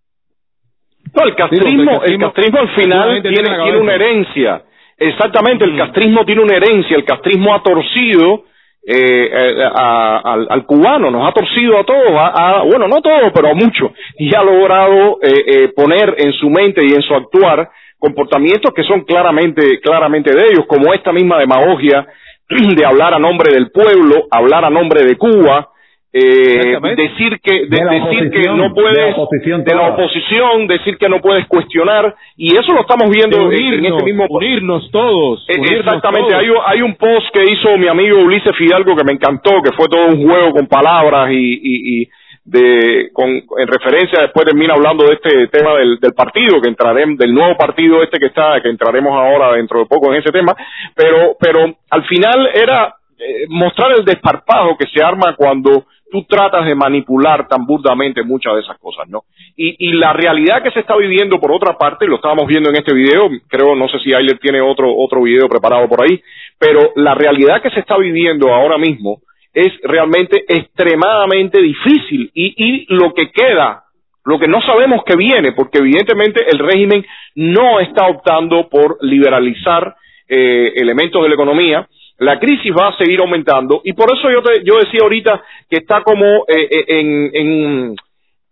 No, el castrismo, el castrismo, al final tiene, una herencia. Exactamente, el castrismo tiene una herencia. El castrismo ha torcido eh, a, a, al, al, cubano, nos ha torcido a todos, a, a, bueno, no a todos, pero a muchos, y ha logrado eh, eh, poner en su mente y en su actuar comportamientos que son claramente, claramente de ellos, como esta misma demagogia de hablar a nombre del pueblo, hablar a nombre de Cuba, eh, decir que de, de decir que no puedes de la, oposición, de la oposición decir que no puedes cuestionar y eso lo estamos viendo unirnos, en este mismo unirnos todos eh, unirnos exactamente todos. hay hay un post que hizo mi amigo Ulises Fidalgo que me encantó que fue todo un juego con palabras y, y, y de con en referencia después termina hablando de este tema del, del partido que entraremos del nuevo partido este que está que entraremos ahora dentro de poco en ese tema pero pero al final era eh, mostrar el desparpajo que se arma cuando tú tratas de manipular tan burdamente muchas de esas cosas, ¿no? Y, y la realidad que se está viviendo por otra parte, lo estábamos viendo en este video, creo, no sé si Ayler tiene otro, otro video preparado por ahí, pero la realidad que se está viviendo ahora mismo es realmente extremadamente difícil y, y lo que queda, lo que no sabemos que viene, porque evidentemente el régimen no está optando por liberalizar eh, elementos de la economía, la crisis va a seguir aumentando. Y por eso yo te, yo decía ahorita que está como eh, en, en,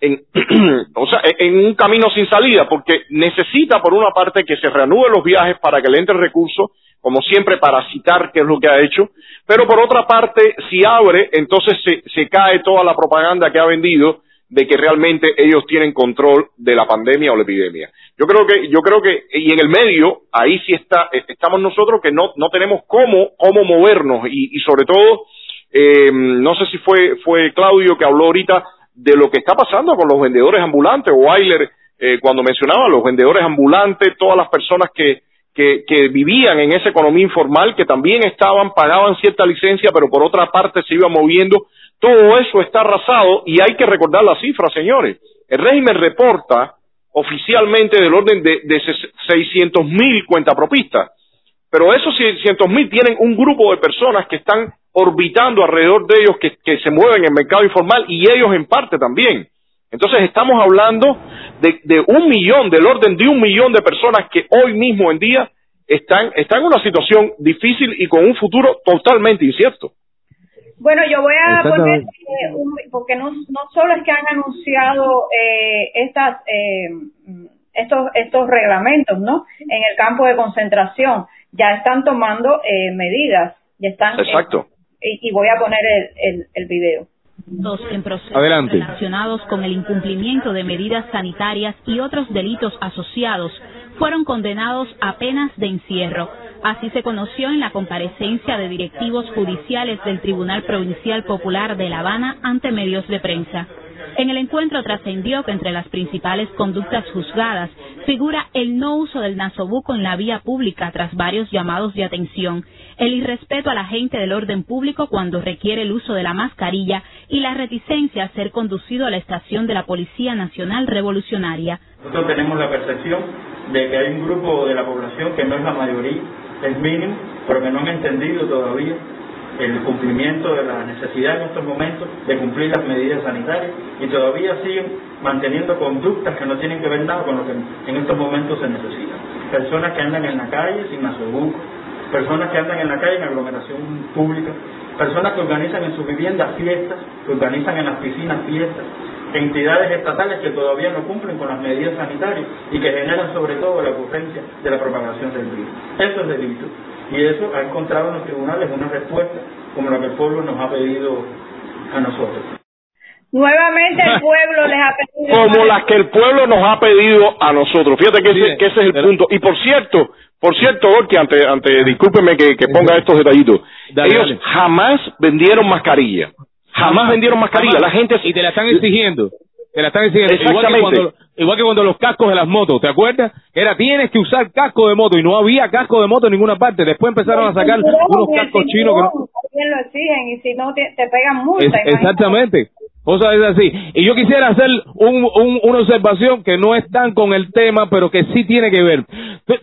en o sea, en un camino sin salida porque necesita por una parte que se reanuden los viajes para que le entre recursos como siempre para citar qué es lo que ha hecho. Pero por otra parte si abre entonces se, se cae toda la propaganda que ha vendido de que realmente ellos tienen control de la pandemia o la epidemia. Yo creo que, yo creo que, y en el medio, ahí sí está, estamos nosotros que no, no tenemos cómo, cómo movernos y, y sobre todo, eh, no sé si fue, fue Claudio que habló ahorita de lo que está pasando con los vendedores ambulantes o Weiler, eh, cuando mencionaba los vendedores ambulantes, todas las personas que, que, que vivían en esa economía informal, que también estaban, pagaban cierta licencia, pero por otra parte se iban moviendo todo eso está arrasado y hay que recordar las cifras, señores. El régimen reporta oficialmente del orden de, de 600 mil cuentapropistas, pero esos 600 mil tienen un grupo de personas que están orbitando alrededor de ellos, que, se mueven en el mercado informal y ellos en parte también. Entonces estamos hablando de, un millón, del orden de un millón de personas que hoy mismo en día están en una situación difícil y con un futuro totalmente incierto. Bueno, yo voy a poner, eh, un- porque no, no solo es que han anunciado eh, estas, eh, estos, estos reglamentos, ¿no? En el campo de concentración, ya están tomando eh, medidas, ya están. eh, Exacto. y, y voy a poner el, el, el video. Dos en procesos Adelante. relacionados con el incumplimiento de medidas sanitarias y otros delitos asociados fueron condenados a penas de encierro. Así se conoció en la comparecencia de directivos judiciales del Tribunal Provincial Popular de La Habana ante medios de prensa. En el encuentro trascendió que entre las principales conductas juzgadas figura el no uso del nasobuco en la vía pública tras varios llamados de atención, el irrespeto a la gente del orden público cuando requiere el uso de la mascarilla y la reticencia a ser conducido a la estación de la Policía Nacional Revolucionaria. Nosotros tenemos la percepción de que hay un grupo de la población que no es la mayoría, es mínimo, pero que no han entendido todavía el cumplimiento de la necesidad en estos momentos de cumplir las medidas sanitarias y todavía siguen manteniendo conductas que no tienen que ver nada con lo que en estos momentos se necesita. Personas que andan en la calle sin nasobuco, personas que andan en la calle en aglomeración pública, personas que organizan en sus viviendas fiestas, que organizan en las piscinas fiestas, entidades estatales que todavía no cumplen con las medidas sanitarias y que generan sobre todo la ocurrencia de la propagación del virus. Eso es delito. Y eso ha encontrado en los tribunales una respuesta como la que el pueblo nos ha pedido a nosotros. Nuevamente el pueblo les ha pedido. como las que el pueblo nos ha pedido a nosotros. Fíjate que, ese, que ese es el punto. Y por cierto, por cierto, Orki, ante, ante, discúlpeme que, que ponga estos detallitos. Dale, Ellos dale. jamás vendieron mascarilla. Jamás vendieron mascarilla. Jamás. La gente y te la están exigiendo. Te la están exigiendo. Igual que, Exactamente. cuando, igual que cuando los cascos de las motos, ¿te acuerdas? Era tienes que usar casco de moto y no había casco de moto en ninguna parte. Después empezaron a sacar unos cascos chinos que no. También lo exigen y si no te, te pegan multa. Es- exactamente. Cosas es así. Y yo quisiera hacer un, un- una observación que no es tan con el tema, pero que sí tiene que ver.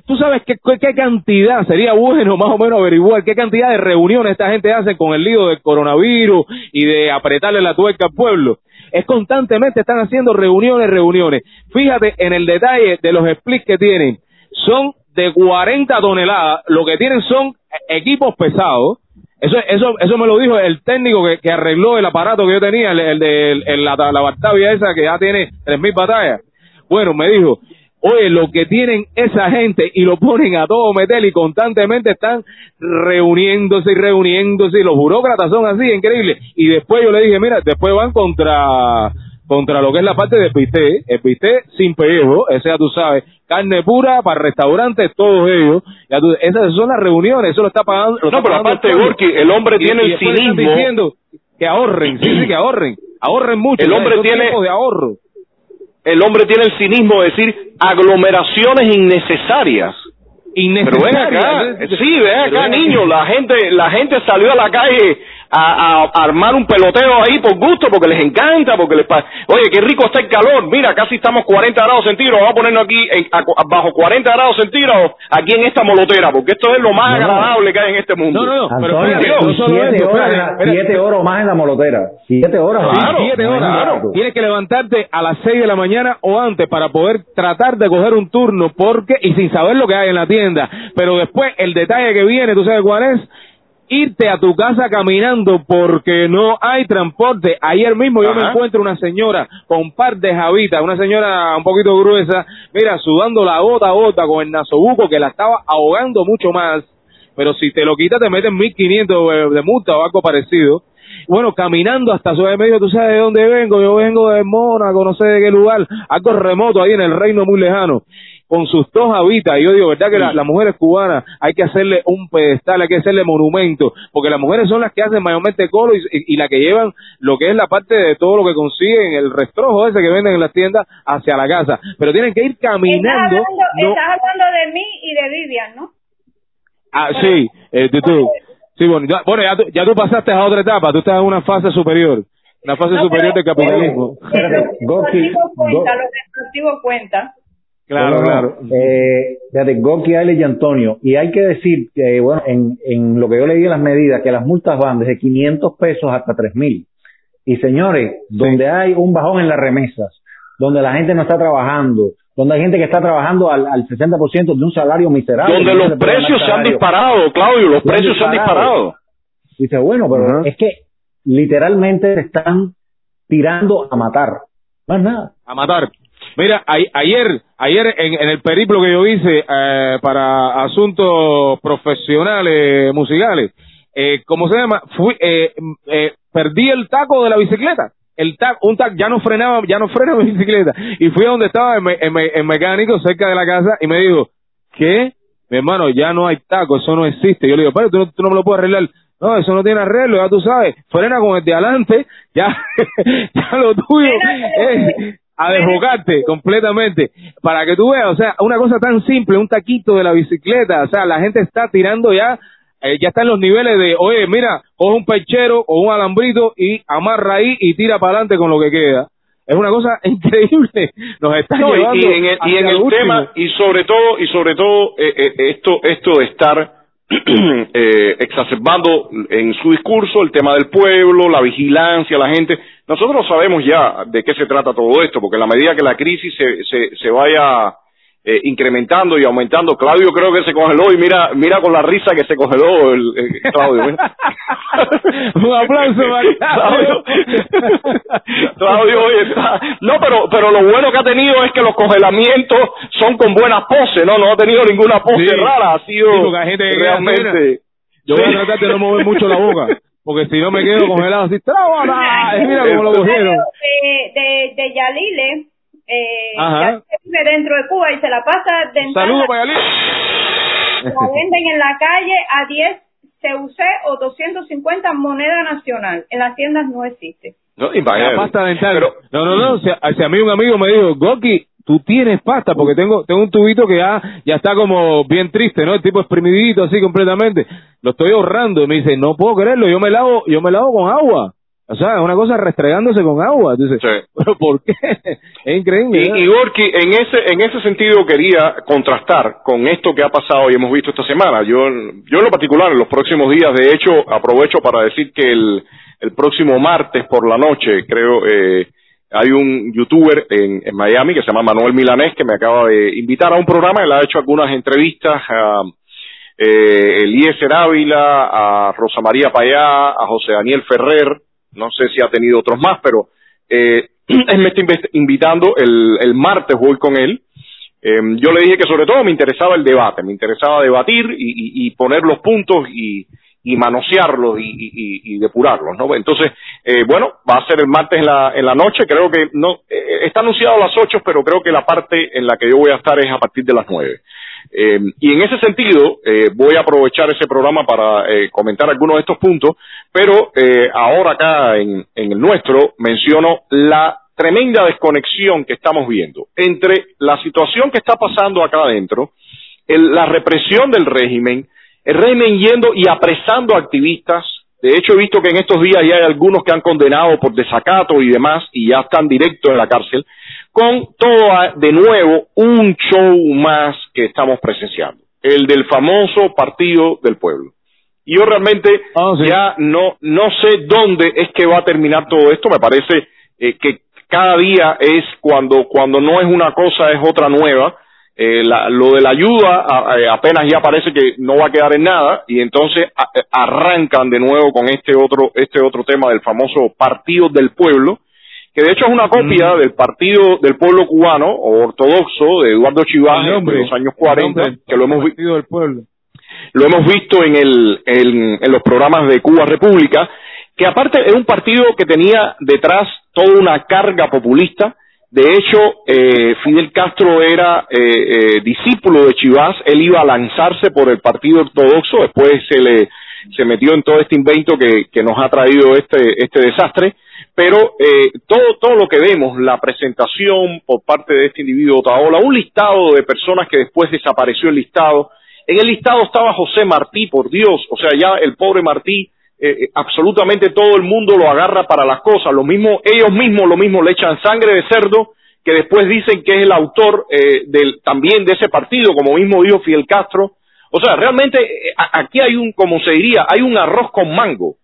Tú, sabes qué, qué cantidad, sería bueno más o menos averiguar qué cantidad de reuniones esta gente hace con el lío del coronavirus y de apretarle la tuerca al pueblo. Es constantemente están haciendo reuniones, reuniones. Fíjate en el detalle de los splits que tienen. Son de 40 toneladas, lo que tienen son equipos pesados. Eso, eso, eso me lo dijo el técnico que, arregló el aparato que yo tenía, el, el de el- la, la Batavia esa que ya tiene 3.000 batallas. Bueno, me dijo, oye, lo que tienen esa gente y lo ponen a todo meter y constantemente están reuniéndose y reuniéndose y los burócratas son así, increíble. Y después yo le dije, mira, después van contra contra lo que es la parte del bistec, el bistec sin pellejo, ese ya tú sabes, carne pura para restaurantes, todos ellos, ya tú- esas son las reuniones, eso lo está pagando. lo No, está pero aparte. Gorky, el hombre Y- tiene y el cinismo. diciendo que ahorren, sí, sí, que ahorren, ahorren mucho. El hombre tiene- de ahorro. El hombre tiene el cinismo de decir aglomeraciones innecesarias. Pero ven acá, sí, ven acá, niño, la gente, la gente salió a la calle a, a armar un peloteo ahí por gusto, porque les encanta, porque les pa- oye, qué rico está el calor, mira, casi estamos 40 grados centígrados, vamos a ponernos aquí en- a- a- bajo 40 grados centígrados, aquí en esta molotera, porque esto es lo más No. agradable que hay en este mundo. No, no, no, pero Antonio, espérate, no solo siete, eso, horas, siete horas más en la molotera. Siete horas más. siete horas. Tienes que levantarte a las seis de la mañana o antes para poder tratar de coger un turno, porque, y sin saber lo que hay en la tienda. Pero después, el detalle que viene, ¿tú sabes cuál es? Irte a tu casa caminando porque no hay transporte. Ayer mismo yo me encuentro una señora con un par de jabitas, una señora un poquito gruesa, mira, sudando la gota a gota con el nasobuco que la estaba ahogando mucho más. Pero si te lo quitas te meten 1500 de, de multa o algo parecido. Bueno, caminando hasta Ciudad de Medio, tú sabes de dónde vengo, yo vengo de Mónaco, no sé de qué lugar, algo remoto ahí en el reino muy lejano, con sus dos habitas. Y yo digo, ¿verdad que la- las mujeres cubanas hay que hacerle un pedestal, hay que hacerle monumento? Porque las mujeres son las que hacen mayormente colo y, y, y las que llevan lo que es la parte de todo lo que consiguen, el restrojo ese que venden en las tiendas hacia la casa. Pero tienen que ir Estás caminando. hablando, no- estás hablando de mí y de Vivian, ¿no? Ah, sí, eh, tú, tú- sí, bueno, ya, bueno, ya, tú, ya tú pasaste a otra etapa, tú estás en una fase superior, una fase No, superior pero- del capitalismo. Gorky, retroactivo cuenta, cuenta. Claro, claro. Eh, fíjate, Gorky, Alex y Antonio. Y hay que decir que, bueno, en, en lo que yo leí en las medidas, que las multas van desde 500 pesos hasta 3.000. Y señores, donde hay un bajón en las remesas, donde la gente no está trabajando, donde hay gente que está trabajando al, al 60% de un salario miserable. Donde no los precios se han disparado, Claudio, los precios se han disparado. Dice, bueno, pero Ajá. es que literalmente te están tirando a matar. Más nada. A matar. Mira, ayer, ayer en, el periplo que yo hice eh, para asuntos profesionales musicales, eh, ¿cómo se llama? Fui, eh, eh, perdí el taco de la bicicleta. El taco, un taco, ya no frenaba, ya no frena mi bicicleta. Y fui a donde estaba en, mecánico, cerca de la casa, y me dijo, ¿qué? Mi hermano, ya no hay taco, eso no existe. Yo le digo, pero tú no, tú no me lo puedes arreglar. No, eso no tiene arreglo, ya tú sabes. Frena con el de adelante, ya, ya lo tuyo es a desbocarte completamente. Para que tú veas, o sea, una cosa tan simple, un taquito de la bicicleta, o sea, la gente está tirando ya eh, ya está en los niveles de, oye, mira, coge un perchero o un alambrito y amarra ahí y tira para adelante con lo que queda. Es una cosa increíble. Nos está llevando y, en el, y en el tema y sobre todo y sobre todo eh, eh, esto esto de estar eh, exacerbando en su discurso el tema del pueblo, la vigilancia, la gente. Nosotros sabemos ya de qué se trata todo esto, porque en la medida que la crisis se, se, se vaya eh, incrementando y aumentando. Claudio creo que se congeló y mira mira con la risa que se congeló el, Claudio. Un aplauso Claudio. Claudio hoy está. No, pero pero lo bueno que ha tenido es que los congelamientos son con buenas poses, no no ha tenido ninguna pose rara, ha sido realmente. Yo voy a tratar de no mover mucho la boca. Porque si no me quedo congelado así, Mira cómo lo cogieron. De, de, de Yalile, eh, vive dentro de Cuba y se la pasa dentro Saludos La venden en la calle a 10 CUC o 250 moneda nacional. En las tiendas no existe. No, y la pasta dental. Pero, no, no, no. Si, si a mí un amigo me dijo, Goki, tú tienes pasta, porque tengo tengo un tubito que ya, ya está como bien triste, ¿no? El tipo exprimidito así completamente. Lo estoy ahorrando y me dice, no puedo creerlo, yo me lavo, yo me lavo con agua. O sea, es una cosa restregándose con agua. Dices, ¿pero por qué? Es increíble. Y, y en ese, en ese sentido quería contrastar con esto que ha pasado y hemos visto esta semana. Yo, yo en lo particular, en los próximos días, de hecho, aprovecho para decir que el, el próximo martes por la noche, creo, eh, hay un youtuber en, en, Miami que se llama Manuel Milanés que me acaba de invitar a un programa. Él ha hecho algunas entrevistas a eh, Eliezer Ávila, a Rosa María Payá, a José Daniel Ferrer, no sé si ha tenido otros más, pero eh, él me está invitando el, el martes, voy con él. Eh, yo le dije que sobre todo me interesaba el debate, me interesaba debatir y, poner los puntos y, y manosearlos y, depurarlos, ¿no? Entonces, eh, bueno, va a ser el martes en la, en la noche, creo que no, eh, está anunciado a las ocho, pero creo que la parte en la que yo voy a estar es a partir de las nueve. Eh, y en ese sentido, eh, voy a aprovechar ese programa para eh, comentar algunos de estos puntos, pero eh, ahora acá en, en el nuestro menciono la tremenda desconexión que estamos viendo entre la situación que está pasando acá adentro, el, la represión del régimen, el régimen yendo y apresando activistas. De hecho, he visto que en estos días ya hay algunos que han condenado por desacato y demás y ya están directos en la cárcel con todo de nuevo un show más que estamos presenciando, el del famoso Partido del Pueblo. Y yo realmente ah, ya no, no sé dónde es que va a terminar todo esto, me parece eh, que cada día es cuando, cuando no es una cosa es otra nueva, eh, la, lo de la ayuda apenas ya parece que no va a quedar en nada. Y entonces arrancan de nuevo con este otro este otro tema del famoso partido del pueblo que de hecho es una copia del Partido del Pueblo Cubano o Ortodoxo de Eduardo Chivas de los años 40, que lo hemos visto del pueblo. Lo hemos visto en el en, los programas de Cuba República, que aparte era un partido que tenía detrás toda una carga populista. De hecho, eh, Fidel Castro era eh, eh, discípulo de Chivas, él iba a lanzarse por el Partido Ortodoxo, después se le se metió en todo este invento que, que nos ha traído este este desastre pero eh, todo, todo lo que vemos, la presentación por parte de este individuo Otaola, un listado de personas que después desapareció el listado, en el listado estaba José Martí, por Dios, o sea, ya el pobre Martí, eh, eh, absolutamente todo el mundo lo agarra para las cosas, lo mismo, ellos mismos lo mismo le echan sangre de cerdo, que después dicen que es el autor eh, del, también de ese partido, como mismo dijo Fidel Castro, o sea, realmente aquí hay un, como se diría, hay un arroz con mango,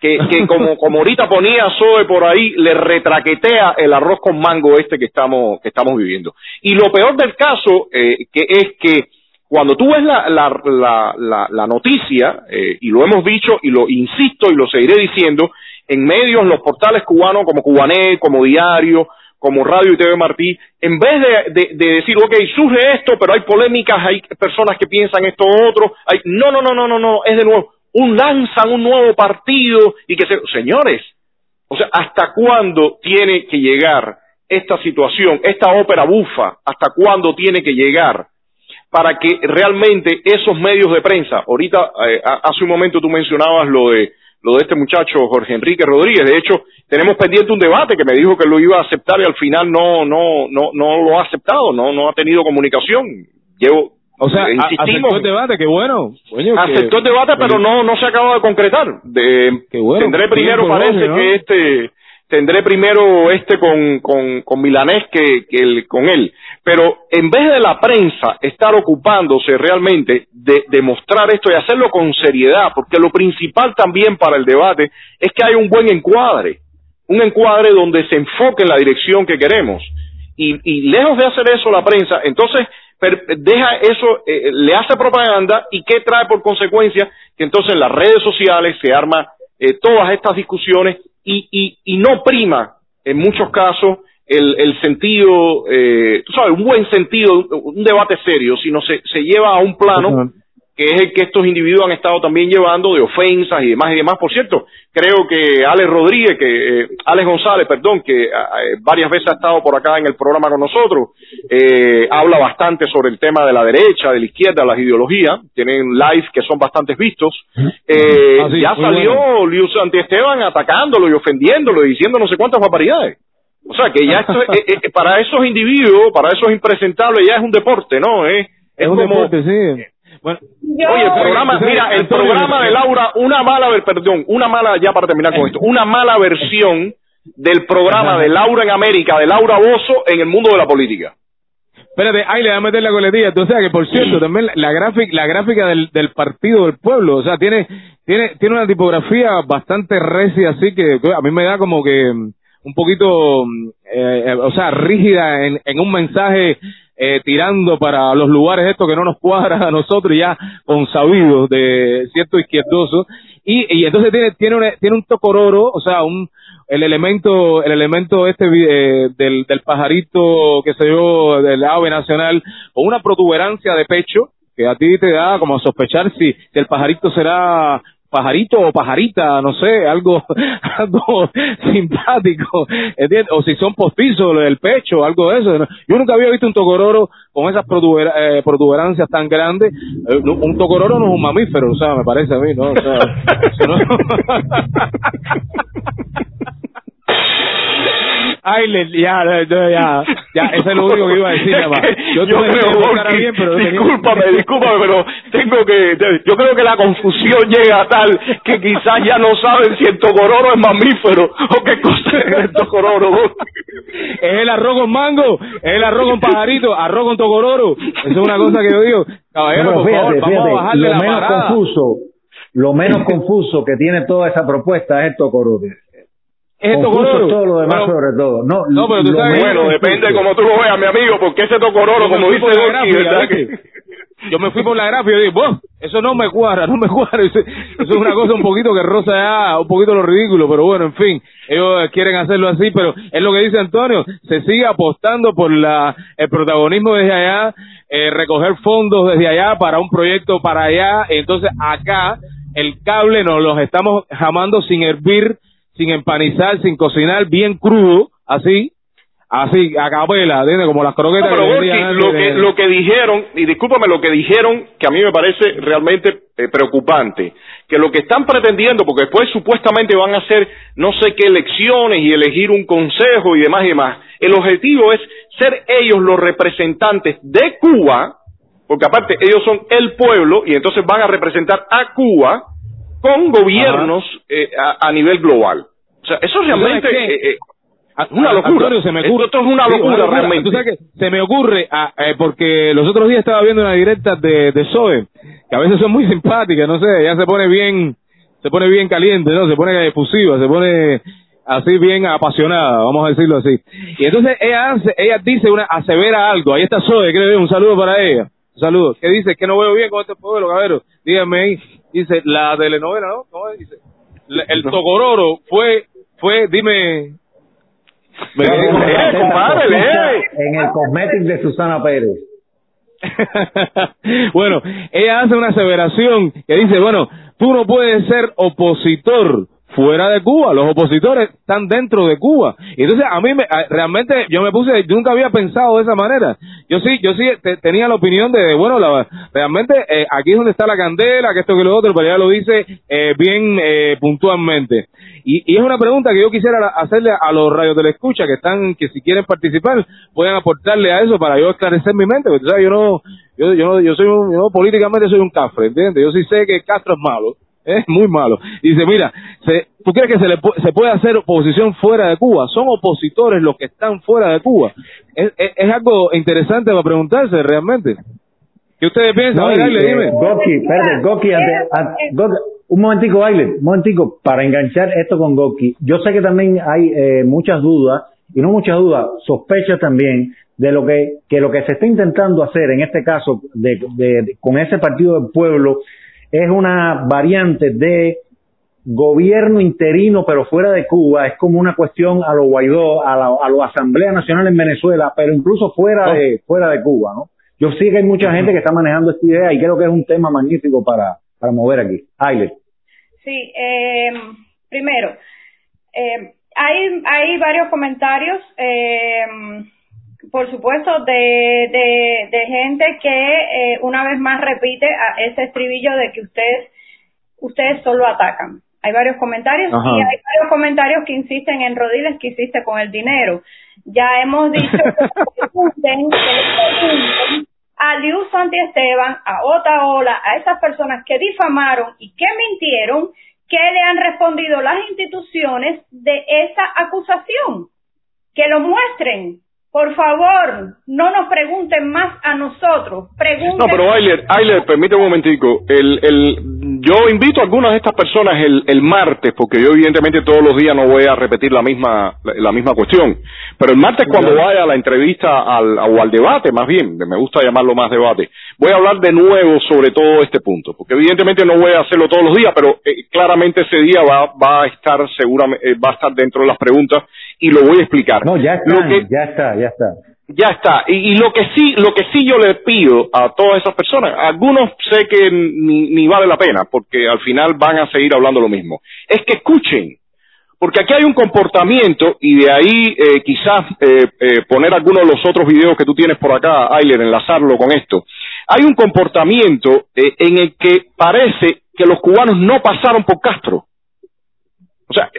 que, que como, como ahorita ponía Zoe por ahí, le retraquetea el arroz con mango este que estamos, que estamos viviendo. Y lo peor del caso eh, que es que cuando tú ves la, la, la, la, noticia, eh, y lo hemos dicho y lo insisto y lo seguiré diciendo, en medios, los portales cubanos como Cubanet, como Diario, como Radio y TV Martí, en vez de, de, de, decir, ok, surge esto, pero hay polémicas, hay personas que piensan esto otro, hay, no, no, no, no, no, no, es de nuevo, un lanzan un nuevo partido y que se, señores, o sea, ¿hasta cuándo tiene que llegar esta situación, esta ópera bufa, hasta cuándo tiene que llegar para que realmente esos medios de prensa, ahorita, eh, hace un momento tú mencionabas lo de lo de este muchacho Jorge Enrique Rodríguez, de hecho, tenemos pendiente un debate que me dijo que lo iba a aceptar y al final no no no no lo ha aceptado, no no ha tenido comunicación. Llevo o sea, insistimos, aceptó el debate, qué bueno. aceptó el debate, pero no no se acaba de concretar. De, tendré primero, parece que este tendré primero este con, con, con Milanés que, que el, con él. Pero en vez de la prensa estar ocupándose realmente de, de mostrar esto y hacerlo con seriedad, porque lo principal también para el debate es que hay un buen encuadre, un encuadre donde se enfoque en la dirección que queremos. Y, y lejos de hacer eso la prensa, entonces deja eso, eh, le hace propaganda y qué trae por consecuencia que entonces en las redes sociales se arma eh, todas estas discusiones y, y, y no prima en muchos casos el, el sentido, eh, tú sabes, un buen sentido, un debate serio, sino se, se lleva a un plano que es el que estos individuos han estado también llevando de ofensas y demás y demás. Por cierto, creo que Alex Rodríguez, que eh, Alex González, perdón, que eh, varias veces ha estado por acá en el programa con nosotros, eh, habla bastante sobre el tema de la derecha, de la izquierda, las ideologías, tienen live que son bastante vistos. Eh, ah, ya salió Luis Esteban atacándolo y ofendiéndolo y diciendo no sé cuántas barbaridades. O sea que ya esto, para esos individuos, para esos impresentables ya es un deporte, ¿no? es, es un deporte, sí bueno, oye, el programa, mira, el programa de Laura, una mala, perdón, una mala, ya para terminar con esto, una mala versión del programa de Laura en América, de Laura Bozo en el mundo de la política. Espérate, ahí le voy a meter la coletilla. O sea que, por cierto, también la, gráfica, la gráfica del, del partido del pueblo, o sea, tiene, tiene, tiene una tipografía bastante recia, así que a mí me da como que mm, un poquito, mm, eh, eh, o sea, rígida en, en un mensaje eh, tirando para los lugares estos que no nos cuadran a nosotros ya consabidos de cierto izquierdoso. Y, y entonces tiene tiene un, tiene un tocororo o sea un el elemento el elemento este eh, del, del pajarito que se dio del ave nacional o una protuberancia de pecho que a ti te da como a sospechar si, si el pajarito será pajarito o pajarita, no sé, algo, algo simpático, ¿entiendes? O si son postizos del pecho, algo de eso. Yo nunca había visto un tocororo con esas eh, protuberancias tan grandes. Eh, un tocororo no es un mamífero, o sea, me parece a mí, ¿no? O sea, Ay, ya, ya, ya, eso es lo único que iba a decir, Yo, yo creo, bien, pero discúlpame, discúlpame, pero tengo que, yo creo que la confusión llega a tal que quizás ya no saben si el tocororo es mamífero o qué cosa es el tocororo. Es el arroz con mango, es el arroz con pajarito, arroz con tocororo. Eso es una cosa que yo digo, caballero, por favor, vamos a bajarle lo la menos confuso, lo menos confuso que tiene toda esa propuesta es el tocororo es tocororo. todo lo demás sobre todo. No, no pero tú sabes, bueno, depende de cómo tú lo veas, mi amigo, porque ese tocororo, como dice ¿verdad? Yo me fui por la gráfica y dije, bueno, eso no me cuadra, no me cuadra. Eso, es una cosa un poquito que roza ya, un poquito lo ridículo, pero bueno, en fin, ellos quieren hacerlo así, pero es lo que dice Antonio, se sigue apostando por la el protagonismo desde allá, eh, recoger fondos desde allá para un proyecto para allá, entonces acá el cable nos los estamos jamando sin hervir sin empanizar, sin cocinar, bien crudo, así, así, a capela, como las croquetas. pero lo, que, lo que dijeron, y discúlpame, lo que dijeron, que a mí me parece realmente eh, preocupante, que lo que están pretendiendo, porque después supuestamente van a hacer no sé qué elecciones y elegir un consejo y demás y demás, el objetivo es ser ellos los representantes de Cuba, porque aparte ellos son el pueblo y entonces van a representar a Cuba, con gobiernos eh, a, nivel global. O sea, eso realmente eh, eh, una locura. se me ocurre, Esto es una locura, realmente. ¿Tú sabes que se me ocurre, ah, eh, porque los otros días estaba viendo una directa de, de Zoe, que a veces son muy simpáticas, no sé, ya se pone bien, se pone bien caliente, ¿no? Se pone efusiva, se pone así bien apasionada, vamos a decirlo así. Y entonces ella hace, ella dice una, asevera algo, ahí está Zoe, creo, un saludo para ella. Un saludo. ¿Qué dice? Que no veo bien con este pueblo, cabrero. Dígame ahí. Dice, la telenovela, ¿no? ¿Cómo Dice, l- el Tocororo fue, fue, dime. Me- Eh, compadre, lee. En el cosmetic de Susana Pérez. bueno, ella hace una aseveración que dice, bueno, tú no puedes ser opositor fuera de Cuba, los opositores están dentro de Cuba. Y entonces a mí me, realmente yo me puse, yo nunca había pensado de esa manera. Yo sí, yo sí te- tenía la opinión de, bueno, la, realmente eh, aquí es donde está la candela, que esto que lo otro, pero ella lo dice eh, bien eh, puntualmente. Y, y es una pregunta que yo quisiera hacerle a los radios de la escucha que están, que si quieren participar, pueden aportarle a eso para yo esclarecer mi mente, porque tú sabes, yo no, yo, yo no, yo soy un, yo políticamente soy un cafre, ¿entiendes? Yo sí sé que Castro es malo, es muy malo. Dice, mira, se, ¿tú crees que se, le, se puede hacer oposición fuera de Cuba? Son opositores los que están fuera de Cuba. Es, es, es algo interesante para preguntarse realmente. ¿Qué ustedes piensan? No, y, Aile, eh, dime. Goki, espérate, Goki, ante- an- Goki, un momentico, Ailer, un momentico, para enganchar esto con Goki. Yo sé que también hay eh, muchas dudas, y no muchas dudas, sospechas también de lo que, que lo que se está intentando hacer en este caso de, de- de- con ese partido del pueblo es una variante de gobierno interino pero fuera de Cuba, es como una cuestión a lo Guaidó, a la, a la Asamblea Nacional en Venezuela, pero incluso fuera de, fuera de Cuba, ¿no? Yo sé que hay mucha gente que está manejando esta idea y creo que es un tema magnífico para, para mover aquí. Ailer. Sí, eh, primero, eh, hay, hay varios comentarios, eh, por supuesto, de, de, de gente que eh, una vez más repite a ese estribillo de que ustedes, ustedes solo atacan. Hay varios comentarios Ajá. y hay varios comentarios que insisten en Rodiles que hiciste con el dinero. Ya hemos dicho que pregunten, a Liu Santi Esteban, a Otaola, a esas personas que difamaron y que mintieron, que le han respondido las instituciones de esa acusación. Que lo muestren. Por favor, no nos pregunten más a nosotros. Pregunten No, pero Ailer, Ailer, permíteme un momentico. El, el, yo invito a algunas de estas personas el, el martes, porque yo evidentemente todos los días no voy a repetir la misma, la, la misma cuestión. Pero el martes cuando vaya a la entrevista al, o al debate, más bien, me gusta llamarlo más debate, voy a hablar de nuevo sobre todo este punto. Porque evidentemente no voy a hacerlo todos los días, pero eh, claramente ese día va, va a estar seguramente, eh, va a estar dentro de las preguntas y lo voy a explicar. No, ya Lo está, que- ya está, ya está. ya está. Y, y lo que sí, lo que sí yo le pido a todas esas personas, algunos sé que ni, ni vale la pena, porque al final van a seguir hablando lo mismo, es que escuchen. Porque aquí hay un comportamiento y de ahí eh, quizás eh, eh, poner algunos de los otros videos que tú tienes por acá, Ailer, enlazarlo con esto. Hay un comportamiento eh, en el que parece que los cubanos no pasaron por Castro. O sea,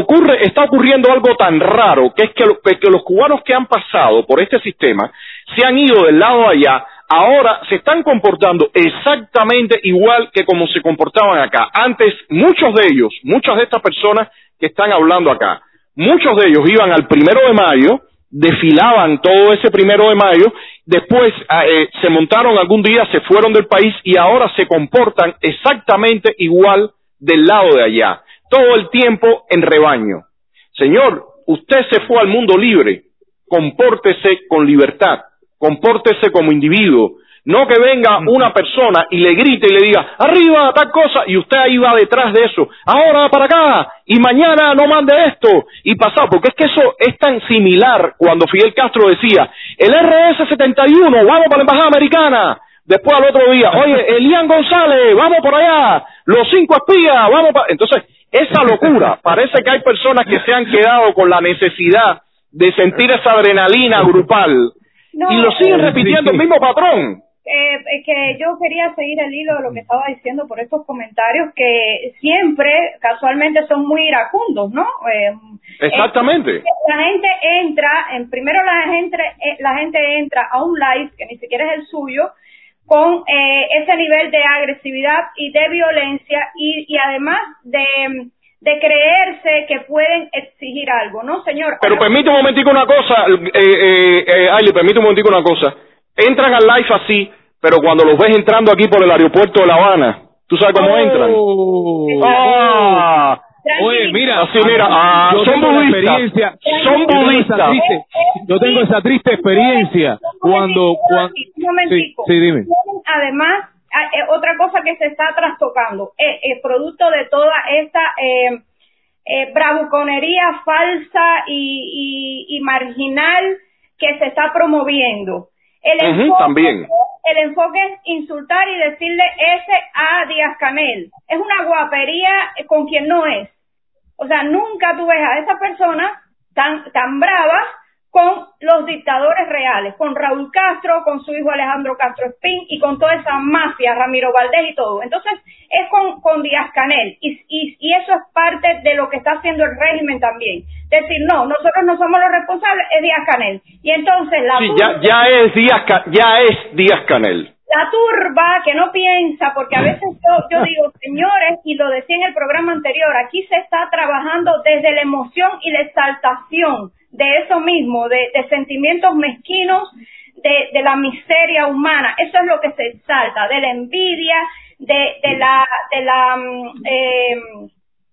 ocurre, está ocurriendo algo tan raro que es que los cubanos que han pasado por este sistema se han ido del lado de allá, ahora se están comportando exactamente igual que como se comportaban acá. Antes, muchos de ellos, muchas de estas personas que están hablando acá, muchos de ellos iban al primero de mayo, desfilaban todo ese primero de mayo, después ah, eh, se montaron algún día, se fueron del país y ahora se comportan exactamente igual del lado de allá, todo el tiempo en rebaño. Señor, usted se fue al mundo libre, compórtese con libertad, compórtese como individuo, no que venga una persona y le grite y le diga, arriba, tal cosa, y usted ahí va detrás de eso, ahora para acá, y mañana no mande esto, y pasado, porque es que eso es tan similar cuando Fidel Castro decía, el RS-71, vamos para la Embajada Americana, después al otro día, oye, Elian González, vamos por allá, los cinco espías, vamos para... Entonces, esa locura, parece que hay personas que se han quedado con la necesidad de sentir esa adrenalina grupal No, y lo siguen eh, repitiendo el mismo patrón. Eh, es que yo quería seguir el hilo de lo que estaba diciendo por estos comentarios que siempre, casualmente, son muy iracundos, ¿no? Eh, Exactamente. eh, la gente entra, en primero la gente, eh, la gente entra a un live que ni siquiera es el suyo, con eh, ese nivel de agresividad y de violencia y, y además de, de creerse que pueden exigir algo, ¿no, señor? Pero permite un momentico una cosa, eh, eh, eh, Aile, permite un momentico una cosa. Entran al live así, pero cuando los ves entrando aquí por el aeropuerto de La Habana, ¿tú sabes cómo entran? ¡Ah! Oye, mira, Así, mira, ah, yo son tengo la budistas. experiencia, Son yo tengo esa budistas. triste- Yo tengo esa triste experiencia cuando, cuando Un momentico. Sí, sí, dime. Además ah, eh, otra cosa que se está trastocando, eh, eh, producto de toda esta eh, eh, bravuconería falsa y, y, y marginal que se está promoviendo. El enfoque, también. el enfoque es insultar y decirle ese a Díaz Canel. Es una guapería con quien no es. O sea, nunca tú ves a esa persona tan, tan brava con los dictadores reales, con Raúl Castro, con su hijo Alejandro Castro Espín y con toda esa mafia, Ramiro Valdés y todo. Entonces, es con, con Díaz Canel y, y, y eso es parte de lo que está haciendo el régimen también. Decir, no, nosotros no somos los responsables, es Díaz Canel. Y entonces la Sí, ya, ya es Díaz, ya es Díaz Canel. La turba que no piensa, porque a veces yo, yo digo, señores, y lo decía en el programa anterior, aquí se está trabajando desde la emoción y la exaltación de eso mismo, de, de sentimientos mezquinos, de, de la miseria humana. Eso es lo que se exalta, de la envidia, de, de la, de la, mm, eh,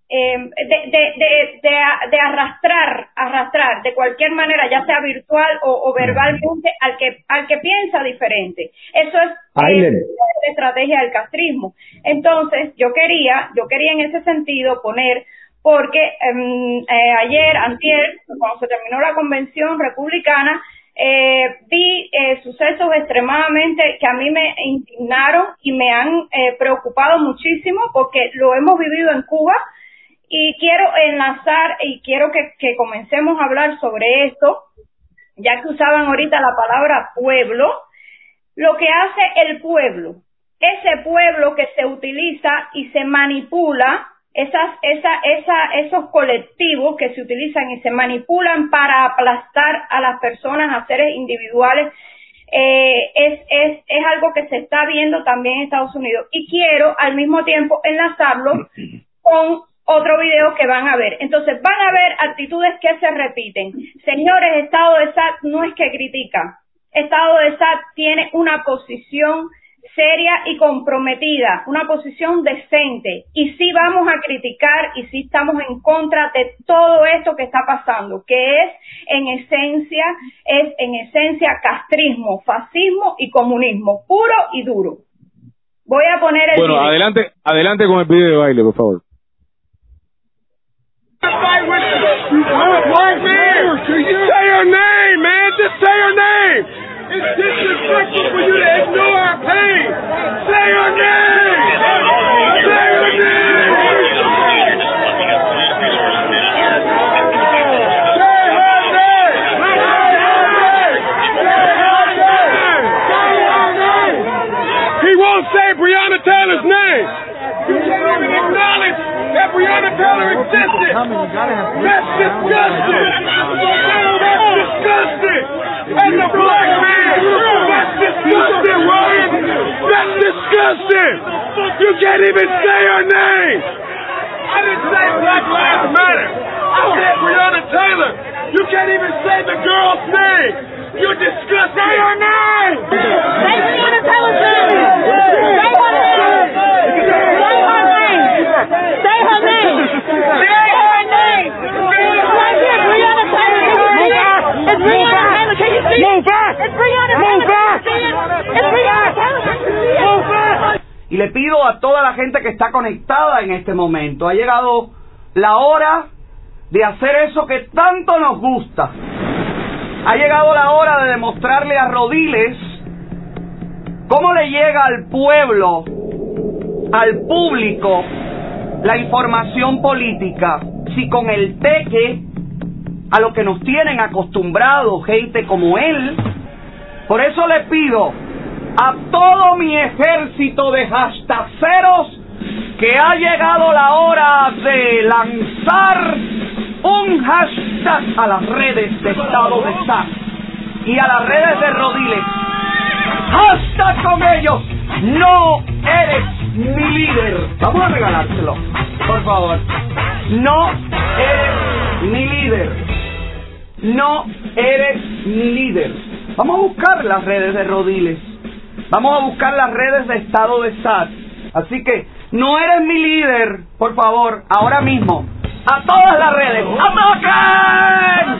eh, de, de, de, de, de arrastrar, arrastrar de cualquier manera, ya sea virtual o, o verbalmente, al que, al que piensa diferente. Eso es eh, la estrategia del castrismo. Entonces, yo quería, yo quería en ese sentido poner, porque em, eh, ayer, antier, cuando se terminó la convención republicana, eh, vi eh, sucesos extremadamente que a mí me indignaron y me han eh, preocupado muchísimo porque lo hemos vivido en Cuba y quiero enlazar y quiero que, que comencemos a hablar sobre esto, ya que usaban ahorita la palabra pueblo, lo que hace el pueblo, ese pueblo que se utiliza y se manipula, esas, esa, esa, esos colectivos que se utilizan y se manipulan para aplastar a las personas, a seres individuales, eh, es, es, es algo que se está viendo también en Estados Unidos. Y quiero al mismo tiempo enlazarlo con otro video que van a ver. Entonces van a ver actitudes que se repiten. Señores, Estado de SAT no es que critica. Estado de SAT tiene una posición seria y comprometida, una posición decente. Y sí vamos a criticar y sí estamos en contra de todo esto que está pasando, que es en esencia, es en esencia castrismo, fascismo y comunismo, puro y duro. Voy a poner el Bueno, video. adelante, adelante con el video de baile, por favor. Say your name, man. Just say your name. It's disrespectful for you to ignore our pain. Say your name. Say your name. Say her name. Say her name. Say her name. Say her name. He won't say Breonna Taylor's name. You can't even acknowledge that Taylor existed. That's disgusting. That's disgusting. As a black man, that's disgusting, Ryan. That's disgusting. You can't even say her name. I didn't say Black Lives Matter. I said Breonna Taylor. You can't even say the girl's name. You're disgusting. Say her name. Say Breonna Taylor's Y le pido a toda la gente que está conectada en este momento, ha llegado la hora de hacer eso que tanto nos gusta. Ha llegado la hora de demostrarle a Rodiles cómo le llega al pueblo, al público, la información política. Si con el teque, a lo que nos tienen acostumbrados gente como él, por eso le pido a todo mi ejército de hashtaceros que ha llegado la hora de lanzar un hashtag a las redes de Estado de SAT y a las redes de Rodiles. Hashtag con ellos. No eres mi líder. Vamos a regalárselo, por favor. No eres mi líder. No eres mi líder. Vamos a buscar las redes de Rodiles. Vamos a buscar las redes de Estado de SAT. Así que, no eres mi líder, por favor, ahora mismo. A todas las redes. ¡Ataquen!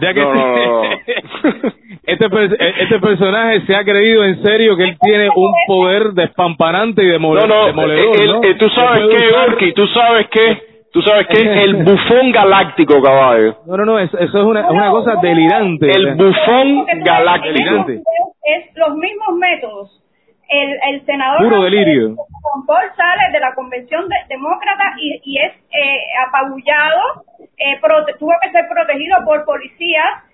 Verdad que No, no, no, no. este, este personaje se ha creído en serio que él tiene un poder despampanante y demole- No, no, demoledor, eh, tú sabes Que usar- Orki, tú sabes qué, tú sabes qué, el bufón galáctico, caballo. No, no, no, eso, eso es una, es una cosa delirante. El bufón galáctico. Es los mismos métodos. El, el senador Puro delirio. Juan Paul sale de la convención de- demócrata y, y es eh, apabullado, eh, prote- tuvo que ser protegido por policías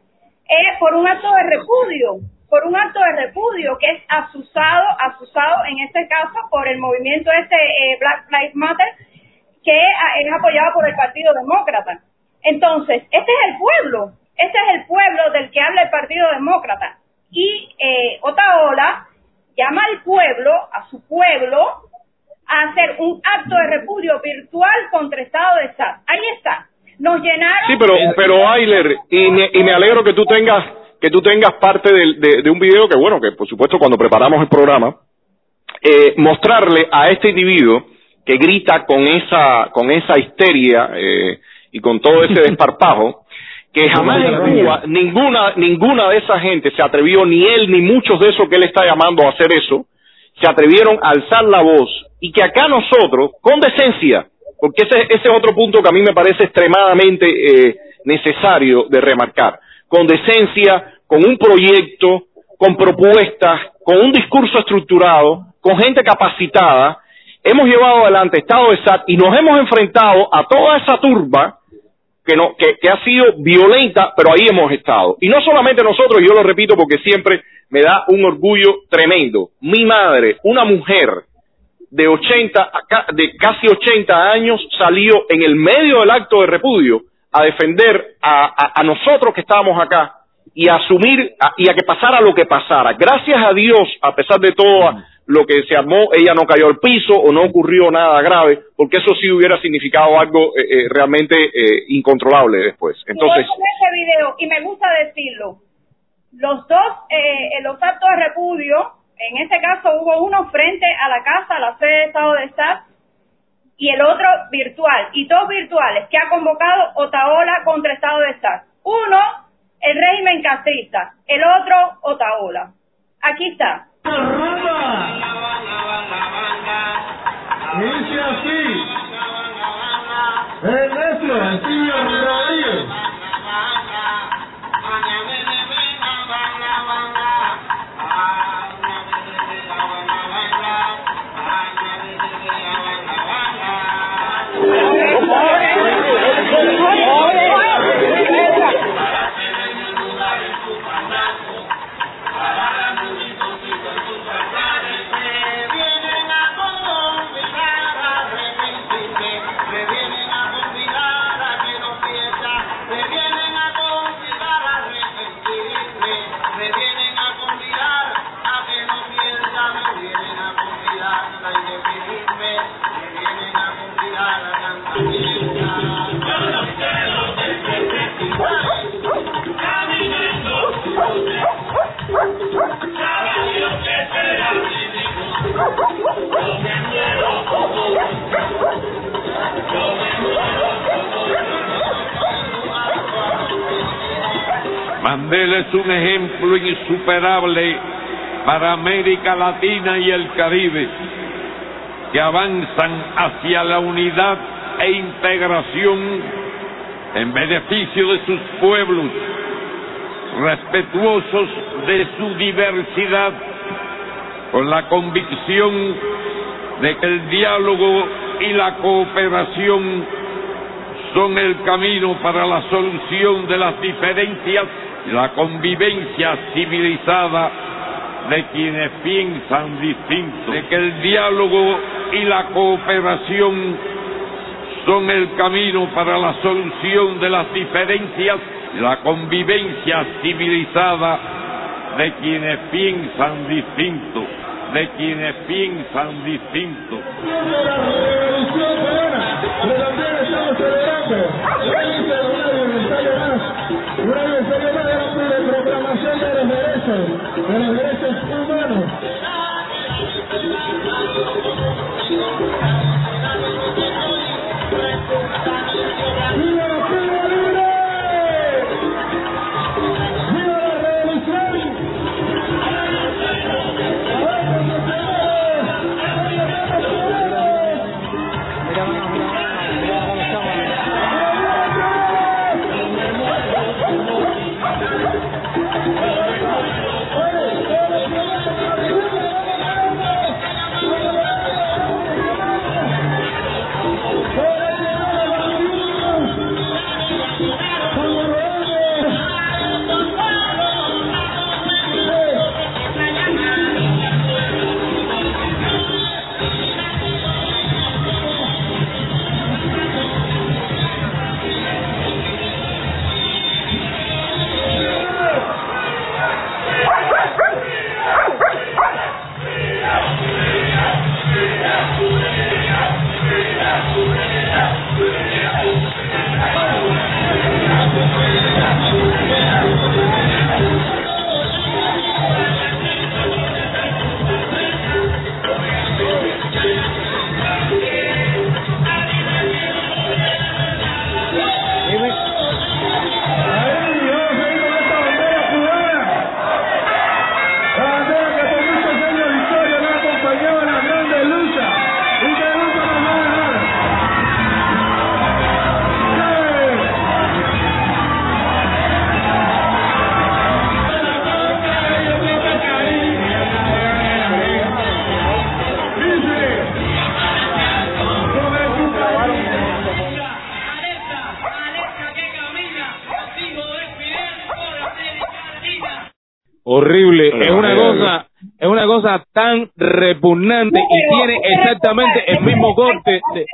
eh, por un acto de repudio, por un acto de repudio que es asusado, asusado en este caso por el movimiento este eh, Black Lives Matter que es apoyado por el Partido Demócrata. Entonces, este es el pueblo, este es el pueblo del que habla el Partido Demócrata. Y eh, Otaola llama al pueblo, a su pueblo, a hacer un acto de repudio virtual contra Estado de SAT. Ahí está. Nos llenaron... Sí, pero, pero Ayler, y me, y me alegro que tú tengas, que tú tengas parte de un video que, bueno, que por supuesto cuando preparamos el programa, eh, mostrarle a este individuo que grita con esa, con esa histeria eh, y con todo ese desparpajo, que jamás en Cuba ninguna, ninguna de esa gente se atrevió, ni él ni muchos de esos que él está llamando a hacer eso, se atrevieron a alzar la voz. Y que acá nosotros, con decencia, porque ese, ese es otro punto que a mí me parece extremadamente eh, necesario de remarcar, con decencia, con un proyecto, con propuestas, con un discurso estructurado, con gente capacitada, hemos llevado adelante Estado de SAT y nos hemos enfrentado a toda esa turba que, no, que, que ha sido violenta, pero ahí hemos estado. Y no solamente nosotros, yo lo repito porque siempre me da un orgullo tremendo. Mi madre, una mujer de 80, a ca- de casi 80 años, salió en el medio del acto de repudio a defender a, a- nosotros que estábamos acá y a asumir y a que pasara lo que pasara. Gracias a Dios, a pesar de todo lo que se armó, ella no cayó al piso o no ocurrió nada grave, porque eso sí hubiera significado algo eh, eh, realmente eh, incontrolable después. Entonces, Y ese video, y me gusta decirlo, los dos, eh, los actos de repudio, en este caso hubo uno frente a la casa, a la sede de Estado de SAT, y el otro virtual, y dos virtuales que ha convocado Otaola contra Estado de SAT. Uno, el régimen castrista, el otro, Otaola. Aquí está. Dice así. El Antonio Rodríguez. Mandela es un ejemplo insuperable para América Latina y el Caribe, que avanzan hacia la unidad e integración en beneficio de sus pueblos, respetuosos de su diversidad, con la convicción de que el diálogo y la cooperación son el camino para la solución de las diferencias la convivencia civilizada de quienes piensan distinto, de que el diálogo y la cooperación son el camino para la solución de las diferencias la convivencia civilizada de quienes piensan distinto, de quienes piensan distinto. De los derechos, de los tan repugnante y tiene exactamente el mismo corte, de,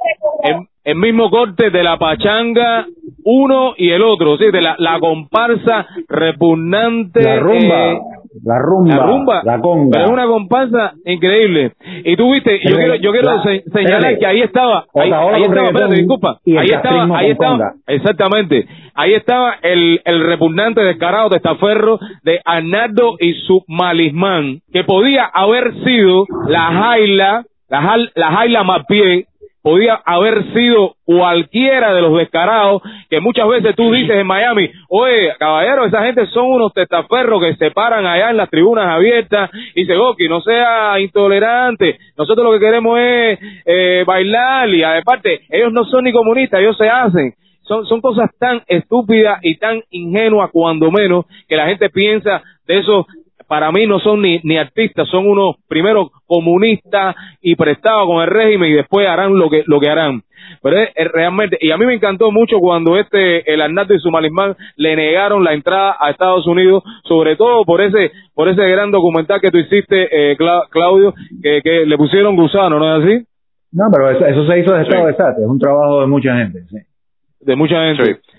el, el mismo corte de la pachanga uno y el otro, sí, de la, la comparsa repugnante. La rumba. eh, La rumba, la rumba, la conga. pero es una comparsa increíble. Y tú viste, yo quiero, yo quiero la- se- señalar que ahí estaba, ahí, ahí estaba, espérate, disculpa, ahí estaba, ahí estaba, conga. exactamente, ahí estaba el, el repugnante descarado de Estaferro de Arnaldo y su malismán, que podía haber sido la Jaila, la, la Jaila Mapié, podía haber sido cualquiera de los descarados que muchas veces tú dices en Miami, oye, caballero, esa gente son unos testaferros que se paran allá en las tribunas abiertas y dice, Goki, no sea intolerante, nosotros lo que queremos es eh, bailar y aparte, ellos no son ni comunistas, ellos se hacen. Son, son cosas tan estúpidas y tan ingenuas cuando menos que la gente piensa de esos para mí no son ni, ni artistas, son unos primero comunistas y prestados con el régimen y después harán lo que lo que harán. Pero es, es realmente, y a mí me encantó mucho cuando este, el Arnaldo y su Malismán le negaron la entrada a Estados Unidos, sobre todo por ese, por ese gran documental que tú hiciste, eh, Cla- Claudio, que, que le pusieron gusano, ¿no es así? No, pero eso, eso se hizo de estado Sí. de SAT, es un trabajo de mucha gente. sí. De mucha gente. Sí.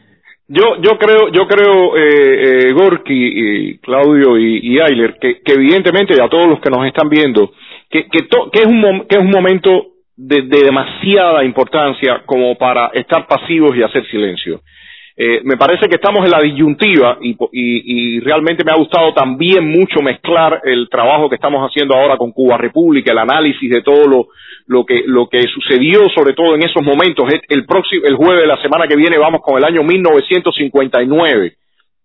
Yo, yo creo, yo creo, eh, eh, Gorky, y Claudio y, y Ayler, que, que evidentemente a todos los que nos están viendo, que, que, to- que es un mom- que es un momento de, de demasiada importancia como para estar pasivos y hacer silencio. Eh, me parece que estamos en la disyuntiva y, po- y, y realmente me ha gustado también mucho mezclar el trabajo que estamos haciendo ahora con Cuba República, el análisis de todo lo, lo que lo que sucedió sobre todo en esos momentos. El, próximo el jueves de la semana que viene vamos con el año 1959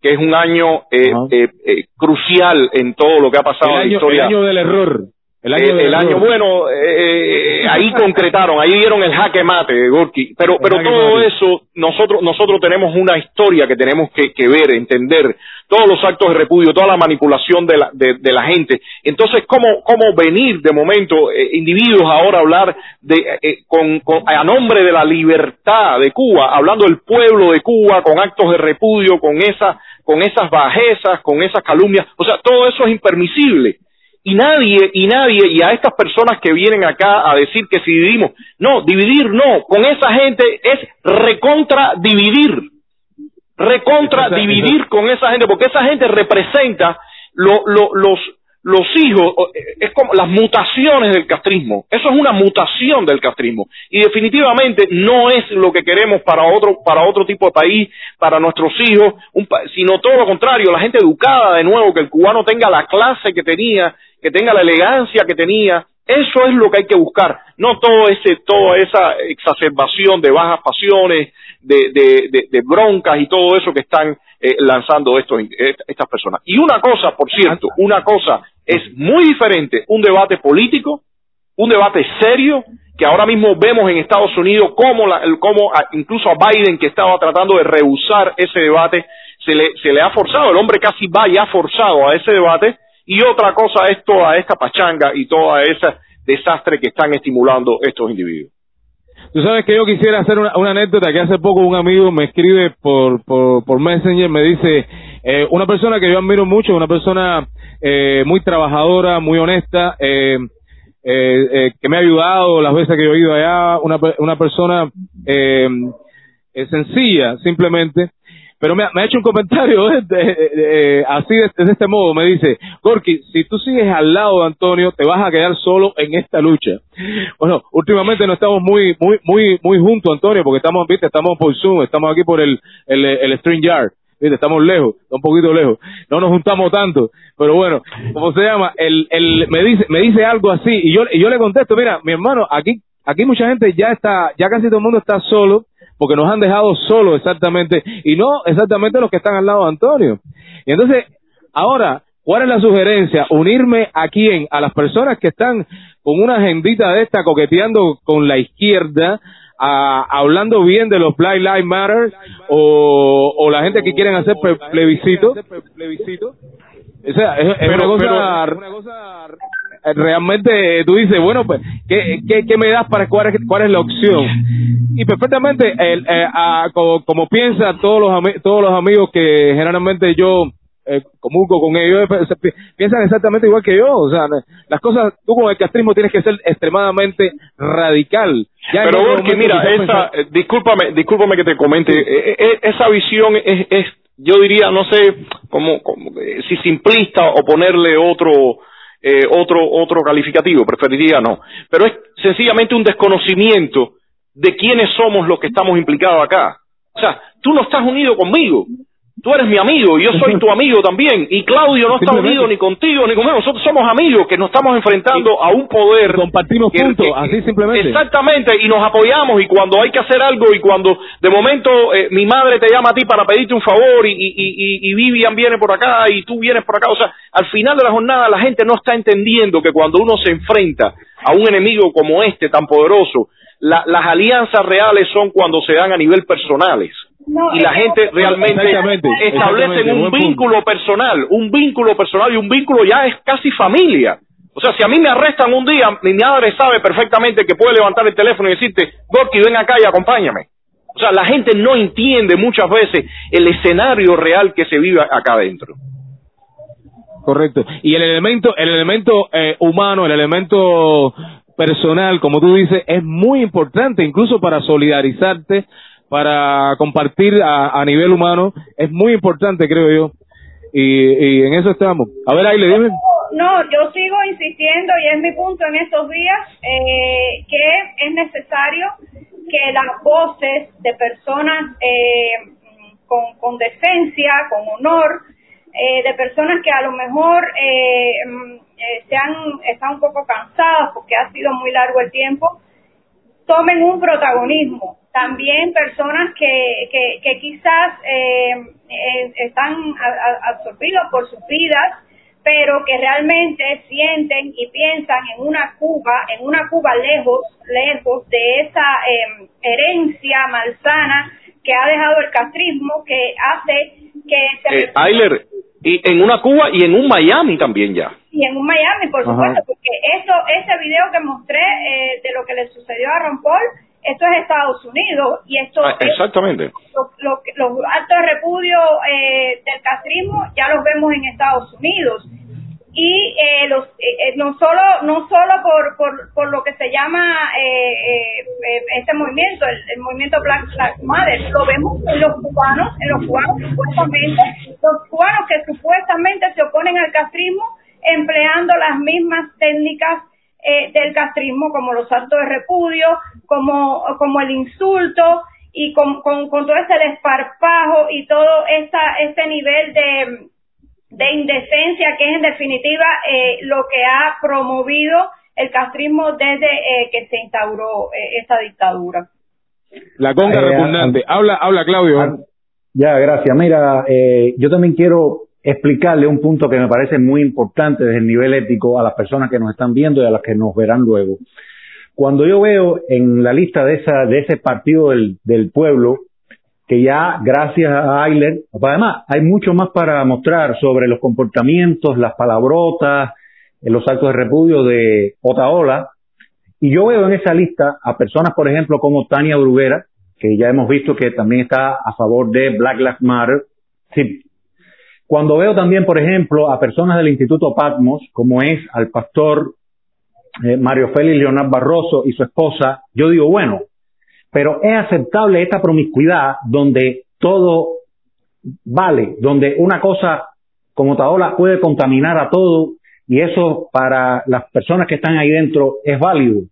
que es un año eh, eh, eh, crucial en todo lo que ha pasado El en la historia el año del error. El año, eh, el año bueno eh, ahí concretaron ahí dieron el jaque mate Gorky. Pero El pero todo mate. eso nosotros nosotros tenemos una historia que tenemos que, que ver entender. Todos los actos de repudio toda la manipulación de la de, de la gente. Entonces cómo cómo venir de momento eh, individuos ahora a hablar de eh, con, con- a nombre de la libertad de Cuba hablando del pueblo de Cuba con actos de repudio con esa con esas bajezas con esas calumnias o sea todo eso es impermisible y nadie, y nadie, y a estas personas que vienen acá a decir que si dividimos, no, dividir no, con esa gente es recontra dividir, recontra dividir con esa gente, porque esa gente representa lo- lo- los, los hijos, eh, es como las mutaciones del castrismo, eso es una mutación del castrismo, y definitivamente no es lo que queremos para otro, para otro tipo de país, para nuestros hijos, un sino todo lo contrario, la gente educada de nuevo, que el cubano tenga la clase que tenía, que tenga la elegancia que tenía, eso es lo que hay que buscar, no todo ese, toda esa exacerbación de bajas pasiones, de, de, de, de broncas y todo eso que están eh, lanzando estos, eh, estas personas. Y una cosa, por cierto, una cosa es muy diferente, un debate político, un debate serio, que ahora mismo vemos en Estados Unidos cómo, la, el- cómo a- incluso a Biden, que estaba tratando de rehusar ese debate, se le, se le ha forzado, el hombre casi va ya forzado a ese debate, y otra cosa es toda esta pachanga y toda esa desastre que están estimulando estos individuos. Tú sabes que yo quisiera hacer una, anécdota que hace poco un amigo me escribe por, por, por Messenger, me dice, eh, una persona que yo admiro mucho, una persona eh, muy trabajadora, muy honesta, eh, eh, eh, que me ha ayudado las veces que yo he ido allá, una, una persona sencilla, simplemente, pero me ha, me ha hecho un comentario eh, de- de- de- así de, de este modo, me dice, Gorky, si tú sigues al lado de Antonio, te vas a quedar solo en esta lucha. Bueno, últimamente no estamos muy, muy, muy, muy juntos, Antonio, porque estamos, viste, estamos por Zoom, estamos aquí por el, el, el String Yard. Viste, estamos lejos, un poquito lejos. No nos juntamos tanto, pero bueno, ¿cómo se llama? El, el, me dice, me dice algo así y yo, y yo le contesto, mira, mi hermano, aquí, aquí mucha gente ya está, ya casi todo el mundo está solo, porque nos han dejado solos exactamente, y no exactamente los que están al lado de Antonio. Y entonces, ahora, ¿cuál es la sugerencia? Unirme a quién? A las personas que están con una agendita de esta coqueteando con la izquierda, a- hablando bien de los Black Lives Matter, o, o la gente que quieren hacer ple- plebiscito. O sea, es, es Pero- una cosa, realmente tú dices, bueno, pues, ¿qué, qué, qué me das para cuál es, cuál es la opción? Y perfectamente, el, eh, como, como piensa todos los, todos los amigos que generalmente yo eh, comulgo con ellos, eh, piensan exactamente igual que yo. O sea, las cosas, tú con el castrismo tienes que ser extremadamente radical. Ya Pero otro porque momento mira, esa, eh, discúlpame, discúlpame que te comente, eh, esa visión es, es, yo diría, no sé, como, como, si simplista o ponerle otro, eh, otro, otro calificativo, preferiría no. Pero es sencillamente un desconocimiento de quiénes somos los que estamos implicados acá. O sea, tú no estás unido conmigo. Tú eres mi amigo y yo soy tu amigo también. Y Claudio no está unido ni contigo ni conmigo. Nosotros somos amigos que nos estamos enfrentando a un poder. compartimos que- puntos, que- así simplemente. Exactamente, y nos apoyamos. Y cuando hay que hacer algo, y cuando de momento eh, mi madre te llama a ti para pedirte un favor, y, y, y, y Vivian viene por acá, y tú vienes por acá. O sea, al final de la jornada, la gente no está entendiendo que cuando uno se enfrenta a un enemigo como este, tan poderoso, la- las alianzas reales son cuando se dan a nivel personales. No, y la gente realmente Exactamente, exactamente, un punto. vínculo personal, un vínculo personal y un vínculo ya es casi familia. O sea, si a mí me arrestan un día, mi madre sabe perfectamente que puede levantar el teléfono y decirte, Gorky, ven acá y acompáñame. O sea, la gente no entiende muchas veces el escenario real que se vive acá adentro. Correcto. Y el elemento, el elemento eh, humano, el elemento personal, como tú dices, es muy importante, incluso para solidarizarte, para compartir a, a nivel humano, es muy importante, creo yo. Y, y en eso estamos. A ver, ahí le dime. No, yo sigo insistiendo y es mi punto en estos días eh, que es necesario que las voces de personas eh, con, con decencia, con honor, eh, de personas que a lo mejor eh, eh, se han, están un poco cansadas porque ha sido muy largo el tiempo, tomen un protagonismo. También personas que, que, que quizás eh, eh, están a- a- absorbidos por sus vidas, pero que realmente sienten y piensan en una Cuba, en una Cuba lejos, lejos de esa eh, herencia malsana que ha dejado el castrismo, que hace que se Eh, Ayler, y en una Cuba y en un Miami también ya. Y en un Miami, por Ajá. supuesto, porque eso, ese video que mostré eh, de lo que le sucedió a Ron Paul, esto es Estados Unidos y esto Ah, es- exactamente. lo- lo- los actos de repudio eh, del castrismo ya los vemos en Estados Unidos y eh, los eh, eh, no solo no solo por, por, por lo que se llama eh, eh, este movimiento el, el movimiento Black Lives Matter lo vemos en los cubanos en los cubanos supuestamente los cubanos que supuestamente se oponen al castrismo empleando las mismas técnicas eh, del castrismo como los actos de repudio como como el insulto y con, con, con todo ese desparpajo y todo esa, ese nivel de, de indecencia que es en definitiva eh, lo que ha promovido el castrismo desde eh, que se instauró eh, esa dictadura. La conga Eh, repugnante. Habla, habla, Claudio. Ya, gracias. Mira, eh, yo también quiero explicarle un punto que me parece muy importante desde el nivel ético a las personas que nos están viendo y a las que nos verán luego. Cuando yo veo en la lista de esa de ese partido del, pueblo que ya gracias a Ayler, además hay mucho más para mostrar sobre los comportamientos, las palabrotas, los actos de repudio de Otaola, y yo veo en esa lista a personas, por ejemplo, como Tania Bruguera, que ya hemos visto que también está a favor de Black Lives Matter. Cuando veo también, por ejemplo, a personas del Instituto Patmos, como es al pastor eh, Mario Félix Leonard Barroso y su esposa, yo digo, bueno, pero es aceptable esta promiscuidad donde todo vale, donde una cosa como Taola puede contaminar a todo y eso para las personas que están ahí dentro es válido.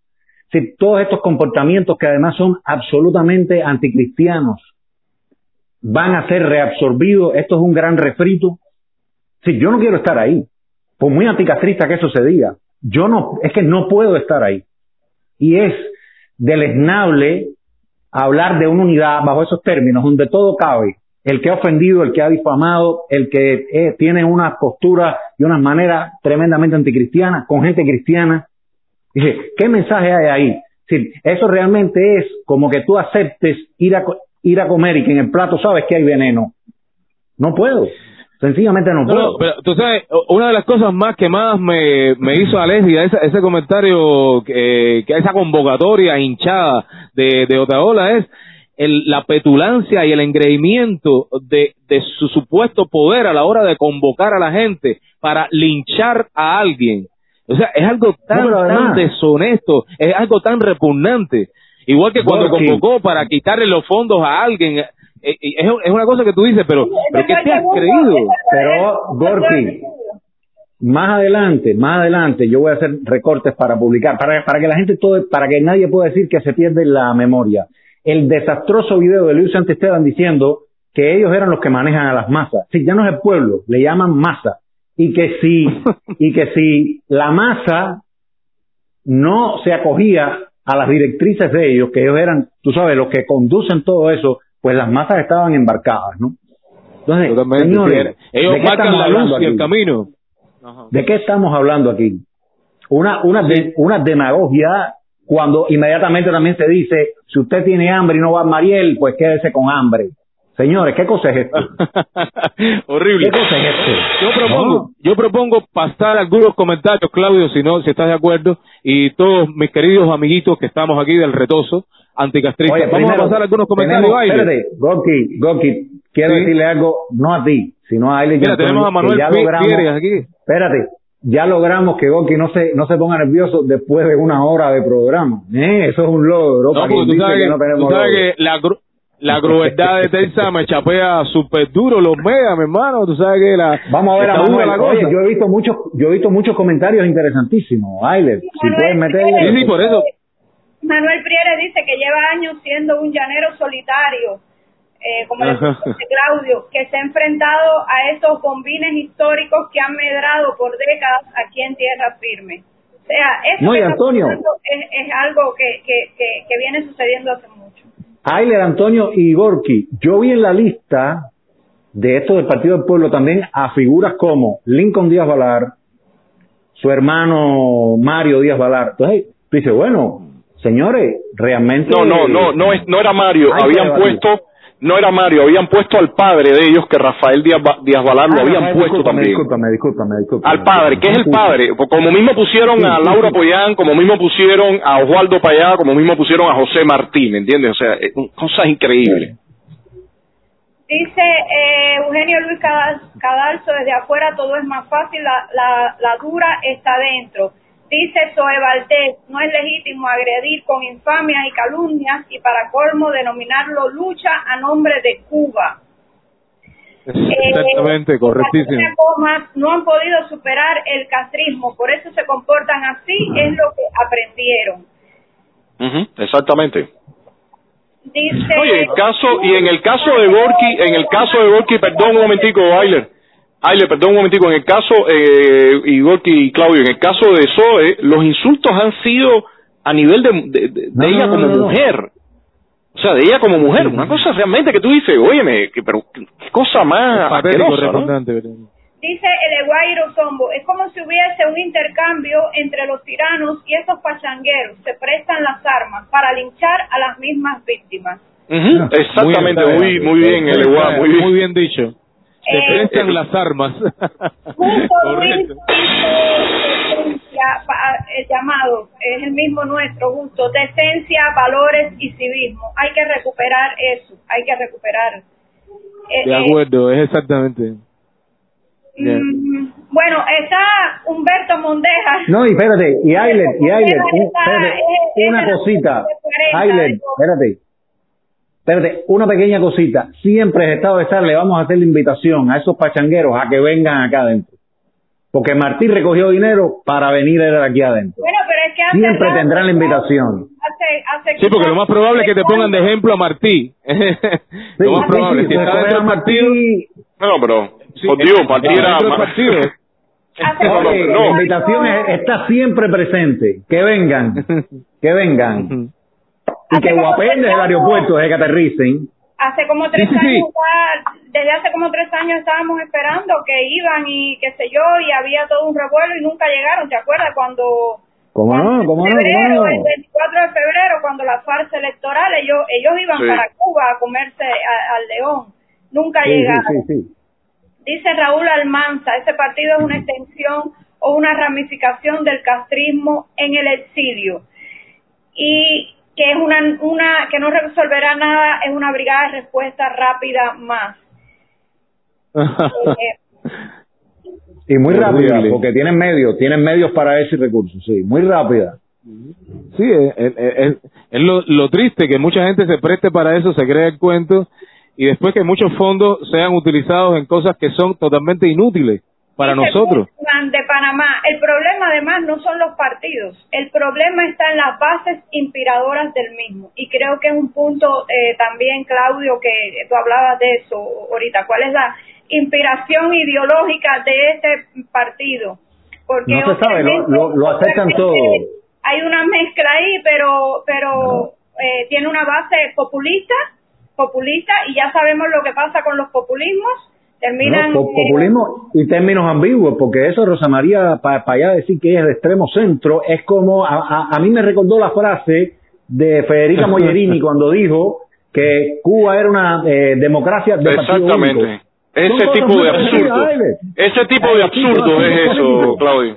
Si todos estos comportamientos que además son absolutamente anticristianos van a ser reabsorbidos, esto es un gran refrito. Si yo no quiero estar ahí, por muy anticastrista que eso se diga, yo no, es que no puedo estar ahí. Y es deleznable hablar de una unidad bajo esos términos, donde todo cabe. El que ha ofendido, el que ha difamado, el que eh, tiene una postura y una manera tremendamente anticristiana, con gente cristiana. Dice, ¿qué mensaje hay ahí? Sí, eso realmente es como que tú aceptes ir a, ir a comer y que en el plato sabes que hay veneno. No puedo. Sencillamente no No, puedo. pero tú sabes, una de las cosas más que más me, me hizo alergia ese, ese comentario, que, que esa convocatoria hinchada de, de Otaola es el, la petulancia y el engreimiento de, de su supuesto poder a la hora de convocar a la gente para linchar a alguien. O sea, es algo tan, pero además- tan deshonesto, es algo tan repugnante. Igual que cuando convocó para quitarle los fondos a alguien, eh, eh, es, es una cosa que tú dices, pero, pero ¿qué te has creído? Pero, Gorky, más adelante, más adelante, yo voy a hacer recortes para publicar, para, para que la gente todo, para que nadie pueda decir que se pierde la memoria. El desastroso video de Luis Santisteban diciendo que ellos eran los que manejan a las masas. Sí, ya no es el pueblo, le llaman masa. Y que si, y que si la masa no se acogía a las directrices de ellos, que ellos eran, tú sabes, los que conducen todo eso, pues las masas estaban embarcadas, ¿no? Entonces, señores. Ellos ¿de qué marcan estamos la luz hablando y el aquí? camino. ¿De qué estamos hablando aquí? Una, una, de- una demagogia cuando inmediatamente también se dice, si usted tiene hambre y no va a Mariel, pues quédese con hambre. Señores, ¿qué cosa es esto? Horrible. ¿Qué cosa es esto? Yo propongo, yo propongo pasar algunos comentarios, Claudio, si no, si estás de acuerdo, y todos mis queridos amiguitos que estamos aquí del retoso anticastrista. Oye, Vamos primero, a pasar algunos comentarios, tenemos-. Espérate, Goki, Goki, quiero Sí. decirle algo, no a ti, sino a Aile Mira, Antonio, tenemos a Manuel ya logramos- aquí. Espérate, ya logramos que Goki no se, no se ponga nervioso después de una hora de programa. Eh, eso es un logro. No, porque tú sabes, que que, no tenemos tú sabes que la, la crueldad de Tensa me chapea súper duro los megas, mi hermano. Tú sabes que la. Vamos a ver a Manuel. la Oye, cosa. yo he visto muchos, yo he visto muchos comentarios interesantísimos. Ailer, si puedes meterle. Sí, sí, por eso. Manuel Prieres dice que lleva años siendo un llanero solitario, eh, como dice Claudio, que se ha enfrentado a esos bombines históricos que han medrado por décadas aquí en tierra firme. O sea, eso No, que Antonio. es, es algo que, que, que, que viene sucediendo hace mucho. Ailer, Antonio y Gorky, yo vi en la lista de esto del Partido del Pueblo también a figuras como Lincoln Díaz Valar, su hermano Mario Díaz Valar. Entonces, tú dices, bueno, señores, realmente... No, no, no, no, no era Mario, habían puesto, no era Mario, habían puesto al padre de ellos, que Rafael Díaz, Díaz Valar lo Ah, habían Rafael, puesto discúlpame, también. Discúlpame, discúlpame, discúlpame. Al padre, ¿qué es el padre? Pues Como mismo pusieron a Laura. Poyán, como mismo pusieron a Osvaldo Payá, como mismo pusieron a José Martín, ¿me entiendes? O sea, eh, cosas increíbles. Dice eh, Eugenio Luis Cadal- Cadalso, desde afuera todo es más fácil, la, la, la dura está dentro. Dice Zoe Valdés, no es legítimo agredir con infamias y calumnias y para colmo denominarlo lucha a nombre de Cuba. Exactamente, Eh, correctísimo. no han podido superar el castrismo, por eso se comportan así, es lo que aprendieron. Exactamente. Dice, Oye, el caso, y en el caso de Gorky, en el caso de Gorky, perdón un momentico, Ailer, Ailer, perdón un momentico, en el caso, eh, y Gorky y Claudio, en el caso de Zoe, los insultos han sido a nivel de, de, de- de No, ella no, como no, no. mujer. O sea, de ella como mujer, una cosa realmente que tú dices, óyeme, que, pero qué cosa más asquerosa, ¿no? Dice el Eguairo Sombo, es como si hubiese un intercambio entre los tiranos y esos pachangueros. Se prestan las armas para linchar a las mismas víctimas. Ujú, Exactamente, Muy muy, muy bien, muy bien. Muy bien dicho. Se Eh, prestan las armas. Justo Luis el llamado es el mismo nuestro, justo, decencia, valores y civismo. Hay que recuperar eso, hay que recuperar. Eh, De eh, acuerdo, es exactamente. Bien. mm, bueno, está Humberto Mondeja. No, y espérate, y Ailer, y esa- una esa- cosita. de 40, Ailer, de- espérate. Espérate, una pequeña cosita. Siempre en estado de estar le vamos a hacer la invitación a esos pachangueros a que vengan acá adentro. Porque Martín recogió dinero para venir él aquí adentro. Bueno, pero es que hace Siempre rato- tendrán la invitación. Hace, hace Sí, porque lo más probable es que te pongan de ejemplo a Martí. lo más probable. sí, si sí, está recoger dentro a del partido. No, pero, por Dios, está Martín era partido. hace No, no, Oye, no. La invitación es- está siempre presente. Que vengan, que vengan. Y que guapen desde el aeropuerto, desde que aterricen. Hace como tres Sí, sí, sí. años, ya- desde hace como tres años estábamos esperando que iban y qué sé yo, y había todo un revuelo y nunca llegaron, ¿te acuerdas? Cuando... ¿Cómo no? ¿Cómo no? febrero, ¿Cómo no? el 24 de febrero, cuando la farsa electoral, ellos, ellos iban Sí. para Cuba a comerse a- al león. Nunca Sí, sí, llegaron. sí, sí. Dice Raúl Almanza, ese partido es una extensión o una ramificación del castrismo en el exilio. Y que es una, una que no resolverá nada, es una brigada de respuesta rápida más. Eh, Y muy Horrible. rápida, porque tienen medios, tienen medios para ese recurso, sí, muy rápida. Sí, es, es- es- es lo, lo triste que mucha gente se preste para eso, se cree el cuento y después que muchos fondos sean utilizados en cosas que son totalmente inútiles para nosotros. De Panamá, el problema además no son los partidos, el problema está en las bases inspiradoras del mismo. Y creo que es un punto eh, también, Claudio, que tú hablabas de eso ahorita. ¿Cuál es la inspiración ideológica de este partido? Porque No se sabe, lo, lo, lo aceptan todo. hay una mezcla ahí, pero pero eh, tiene una base populista, populista y ya sabemos lo que pasa con los populismos. Terminan No, eh, populismo y términos ambiguos, porque eso Rosa María, para allá decir que es de extremo centro, es como, a, a- a mí me recordó la frase de Federica Mogherini cuando dijo que Cuba era una eh, democracia de partido único. Exactamente. Ese tipo de absurdo. Ese tipo de absurdo es eso. Claudio.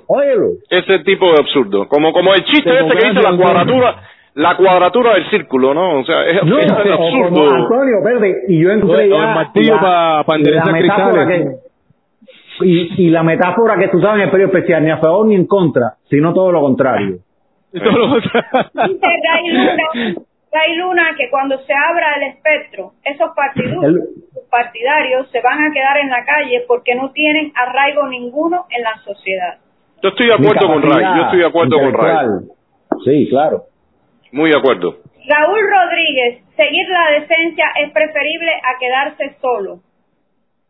Ese tipo de absurdo. Como como el chiste ese que dice la cuadratura, la cuadratura del círculo, ¿no? O sea, es, No, es como. Antonio, verde, y yo encontré O el ya martillo la- pa- cristales. que- y, y la metáfora que tú sabes en el periodo especial, ni a favor ni en contra, sino todo lo contrario. Dice Ray Luna, Ray Luna que cuando se abra el espectro, esos partidos El- partidarios se van a quedar en la calle porque no tienen arraigo ninguno en la sociedad. Yo estoy de acuerdo con Ray. Yo estoy de acuerdo con Ray. Sí, claro. Muy de acuerdo. Raúl Rodríguez, seguir la decencia es preferible a quedarse solo.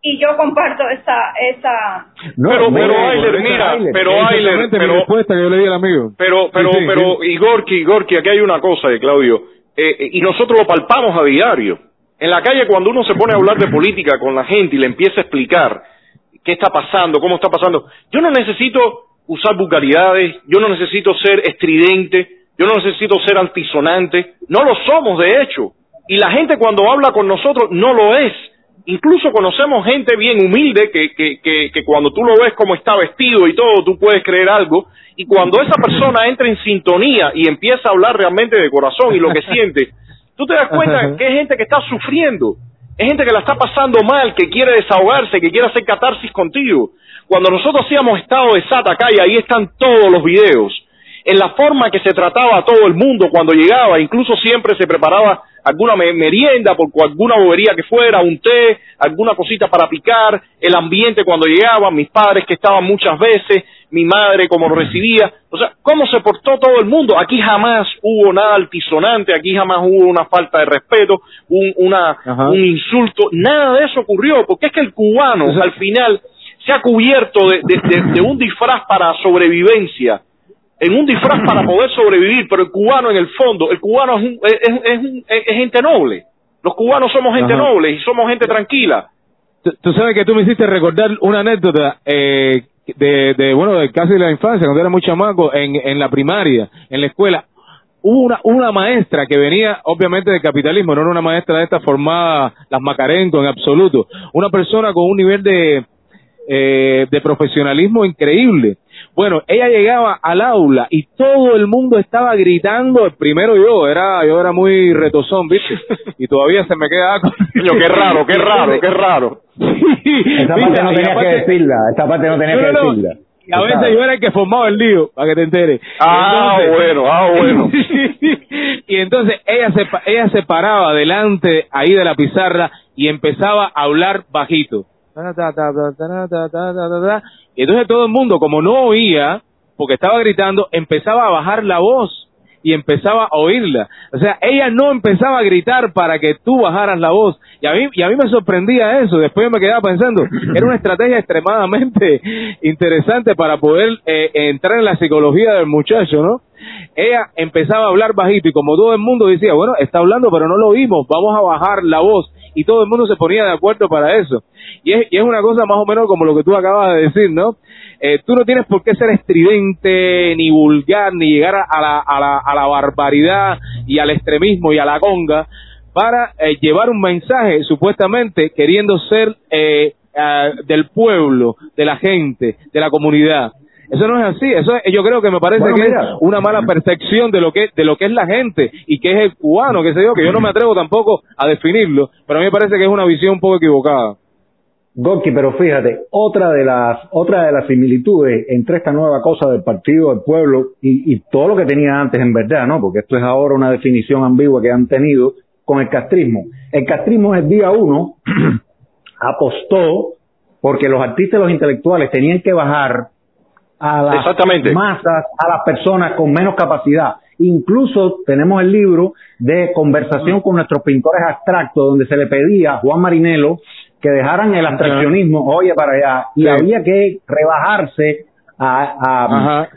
Y yo comparto esa esa No, pero, mira, pero, Ayler, mira, Ayler. pero, Ayler, pero, respuesta que yo le di al amigo. pero, pero, Sí, sí, pero, sí. Igorki, Igorki, aquí hay una cosa, eh, Claudio, eh, eh, y nosotros lo palpamos a diario. En la calle, cuando uno se pone a hablar de política con la gente y le empieza a explicar qué está pasando, cómo está pasando, yo no necesito usar vulgaridades, yo no necesito ser estridente, yo no necesito ser altisonante, no lo somos de hecho. Y la gente cuando habla con nosotros no lo es. Incluso conocemos gente bien humilde que, que, que, que cuando tú lo ves como está vestido y todo, tú puedes creer algo. Y cuando esa persona entra en sintonía y empieza a hablar realmente de corazón y lo que siente, tú te das cuenta que es gente que está sufriendo, es gente que la está pasando mal, que quiere desahogarse, que quiere hacer catarsis contigo. Cuando nosotros hacíamos estado de Sata acá, y ahí están todos los videos, en la forma que se trataba a todo el mundo cuando llegaba, incluso siempre se preparaba alguna me- merienda por alguna bobería que fuera, un té, alguna cosita para picar, el ambiente cuando llegaba, mis padres que estaban muchas veces, mi madre como lo recibía, o sea, cómo se portó todo el mundo. Aquí jamás hubo nada altisonante, aquí jamás hubo una falta de respeto, un, una, Ajá. un insulto, nada de eso ocurrió, porque es que el cubano al final se ha cubierto de, de- de- de un disfraz para sobrevivencia, en un disfraz para poder sobrevivir, pero el cubano en el fondo, el cubano es, un- es, es- un- gente noble. Los cubanos somos gente Ajá. noble y somos gente tranquila. Tú, tú sabes que tú me hiciste recordar una anécdota eh, de, de, bueno, de casi la infancia, cuando era muy chamaco, en, en la primaria, en la escuela. Hubo una, una maestra que venía, obviamente, del capitalismo, no era una maestra de esta formada, las Macarenco en absoluto. Una persona con un nivel de, eh, de profesionalismo increíble. Bueno, ella llegaba al aula y todo el mundo estaba gritando, el primero yo, era, yo era muy retozón, ¿viste? Y todavía se me queda qué raro, qué raro, qué raro. Esa parte no tenía que decirla, esta parte no tenía No, que no. decirla. Y a veces yo era el que formaba el lío, para que te enteres. Ah, entonces- bueno, ah, bueno. y entonces ella se, pa- ella se paraba delante ahí de la pizarra y empezaba a hablar bajito. Y entonces todo el mundo, como no oía, porque estaba gritando, empezaba a bajar la voz y empezaba a oírla. O sea, ella no empezaba a gritar para que tú bajaras la voz. Y a mí, y a mí me sorprendía eso. Después yo me quedaba pensando, era una estrategia extremadamente interesante para poder eh, entrar en la psicología del muchacho, ¿no? Ella empezaba a hablar bajito y como todo el mundo decía, bueno, está hablando pero no lo oímos, vamos a bajar la voz. Y todo el mundo se ponía de acuerdo para eso. Y es, y es una cosa más o menos como lo que tú acabas de decir, ¿no? Eh, tú no tienes por qué ser estridente, ni vulgar, ni llegar a, la, a, la, a la barbaridad y al extremismo y a la conga para eh, llevar un mensaje supuestamente queriendo ser eh, ah, del pueblo, de la gente, de la comunidad. Eso no es así. Eso es- yo creo que me parece Bueno, que mira. es una mala percepción de lo que de lo que es la gente y que es el cubano, que sé yo, que yo no me atrevo tampoco a definirlo, pero a mí me parece que es una visión un poco equivocada. Gorky, pero fíjate, otra de las otra de las similitudes entre esta nueva cosa del Partido del Pueblo y, y todo lo que tenía antes en verdad, ¿no? Porque esto es ahora una definición ambigua que han tenido con el castrismo. El castrismo el día uno apostó porque los artistas y los intelectuales tenían que bajar a las Exactamente. masas, a las personas con menos capacidad. Incluso tenemos el libro de conversación con nuestros pintores abstractos, donde se le pedía a Juan Marinelo que dejaran el abstraccionismo, oye, para allá, y Sí. había que rebajarse a, a, Ajá.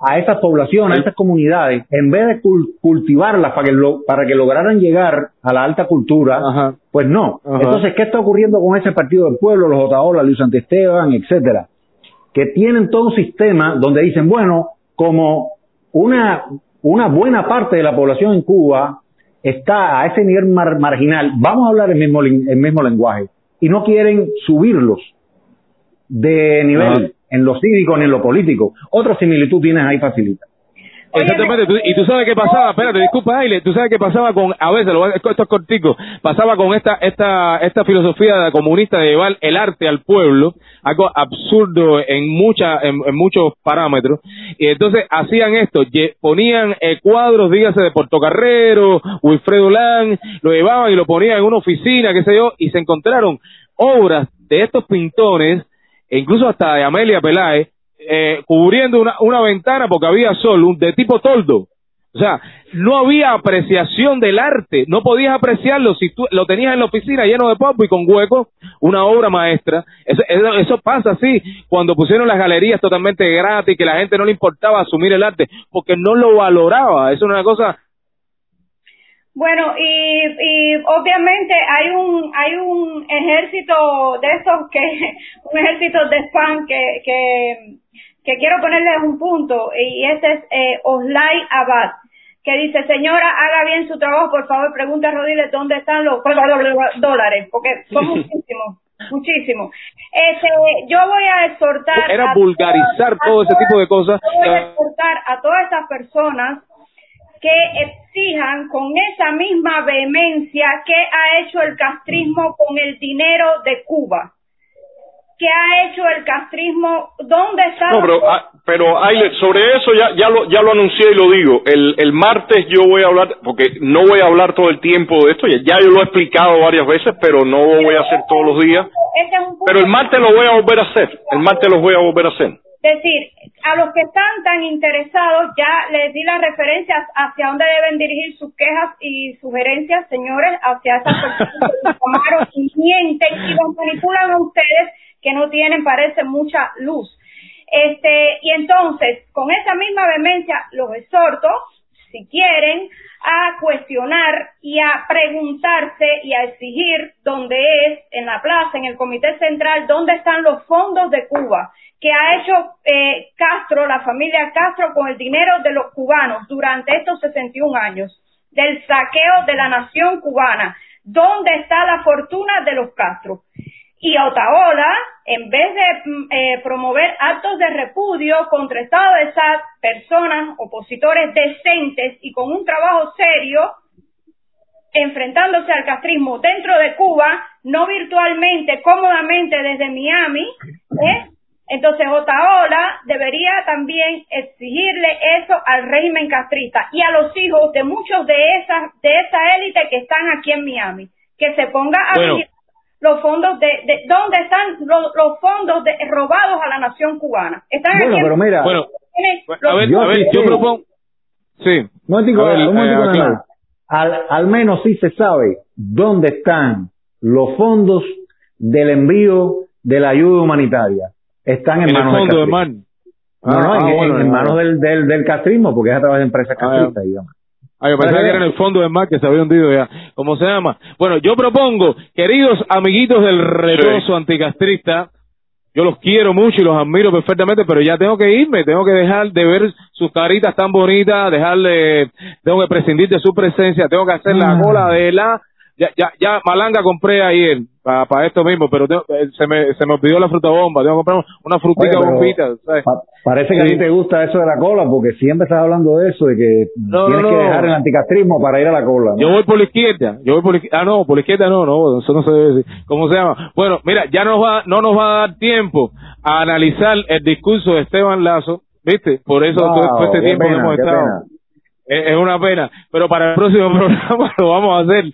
a esas poblaciones, a esas comunidades, en vez de cul- cultivarlas para que, lo- para que lograran llegar a la alta cultura, Ajá. pues no. Ajá. Entonces, ¿qué está ocurriendo con ese partido del pueblo, los Otaola, Luis Santisteban, etcétera? Que tienen todo un sistema donde dicen, bueno, como una, una buena parte de la población en Cuba está a ese nivel mar- marginal, vamos a hablar el mismo, el mismo lenguaje, y no quieren subirlos de nivel en lo cívico ni en lo político. Otra similitud tienes ahí facilita. Exactamente, tú- y tú sabes qué pasaba, espérate, disculpa Aile, tú sabes qué pasaba con, a veces, lo esto es cortico, pasaba con esta, esta, esta filosofía comunista de llevar el arte al pueblo, algo absurdo en mucha, en, en muchos parámetros, y entonces hacían esto, ponían eh, cuadros, dígase, de Portocarrero, Wilfredo Lang, lo llevaban y lo ponían en una oficina, qué sé yo, y se encontraron obras de estos pintores, e incluso hasta de Amelia Peláez, eh, cubriendo una, una ventana porque había sol, de tipo toldo. O sea, no había apreciación del arte, no podías apreciarlo si tú lo tenías en la oficina lleno de polvo y con huecos, una obra maestra. Eso pasa así cuando pusieron las galerías totalmente gratis, que la gente no le importaba asumir el arte, porque no lo valoraba. Eso es una cosa Bueno, y, y obviamente hay un hay un ejército de esos que un ejército de spam que que, que quiero ponerles un punto y ese es eh, Oslay Abad que dice señora haga bien su trabajo por favor pregunte a Rodiles dónde están los dólares porque son muchísimos muchísimos este yo voy a exhortar era a vulgarizar todo ese todas- tipo de cosas. yo voy a exhortar a todas esas personas que exijan con esa misma vehemencia que ha hecho el castrismo con el dinero de Cuba. ¿Qué ha hecho el castrismo? ¿Dónde está? No, pero, ah, pero Aile, sobre eso ya, ya, lo, ya lo anuncié y lo digo. El, el martes yo voy a hablar, porque no voy a hablar todo el tiempo de esto, ya, ya yo lo he explicado varias veces, pero no lo voy a hacer todos los días. Ese es un Pero el martes lo voy a volver a hacer. El martes lo voy a volver a hacer. decir, a los que están tan interesados, ya les di las referencias hacia dónde deben dirigir sus quejas y sugerencias, señores, hacia esas personas que tomaron y mienten y los manipulan a ustedes que no tienen, parece, mucha luz. Este, y entonces, con esa misma vehemencia, los exhorto, si quieren, a cuestionar y a preguntarse y a exigir dónde es, en la plaza, en el Comité Central, dónde están los fondos de Cuba que ha hecho eh, Castro, la familia Castro, con el dinero de los cubanos durante estos 61 años, del saqueo de la nación cubana. ¿Dónde está la fortuna de los Castro? Y Otaola, en vez de mm, eh, promover actos de repudio contra Estado de esas personas, opositores decentes y con un trabajo serio, enfrentándose al castrismo dentro de Cuba, no virtualmente, cómodamente desde Miami, ¿eh? Entonces Otaola debería también exigirle eso al régimen castrista y a los hijos de muchos de esas de esa élite que están aquí en Miami, que se ponga a Bueno. Los fondos de, de dónde están los, los fondos de, robados a la nación cubana. Están Bueno, aquí en- pero mira, Bueno, a ver, Yo a ver, sí yo propongo... Sí. Momentico, A ver, un momentico eh, nada. Al, al menos sí se sabe dónde están los fondos del envío de la ayuda humanitaria. Están en, En el manos del fondo de castrismo. mar. No, no, Ah, en, ah, bueno, en- en ah, manos del, del, del castrismo, porque es a través de empresas Ah, castristas, digamos. Ah, yo pensaba que era en el fondo del mar que se había hundido ya. ¿Cómo se llama? Bueno, yo propongo, queridos amiguitos del retoso anticastrista, yo los quiero mucho y los admiro perfectamente, pero ya tengo que irme, tengo que dejar de ver sus caritas tan bonitas, dejarle, tengo que prescindir de su presencia, tengo que hacer la Ah. cola de la ya, ya, ya Malanga compré ayer para esto mismo, pero tengo- eh, se me se me olvidó la fruta bomba, tengo que comprar una Oye, pero bombita, ¿sabes? pa- parece que a ti te gusta eso de la cola, porque siempre estás hablando de eso, de que No, tienes no, que dejar el anticastrismo para ir a la cola. Yo voy por la izquierda, yo voy por la izquierda, ah no, por la izquierda no, no, eso no se debe decir. ¿Cómo se llama? Bueno, mira, ya nos va, no nos va a dar tiempo a analizar el discurso de Esteban Lazo, ¿viste? Por eso Wow, todo este tiempo que pena, hemos estado. pena. Es, una pena, pero para el próximo programa lo vamos a hacer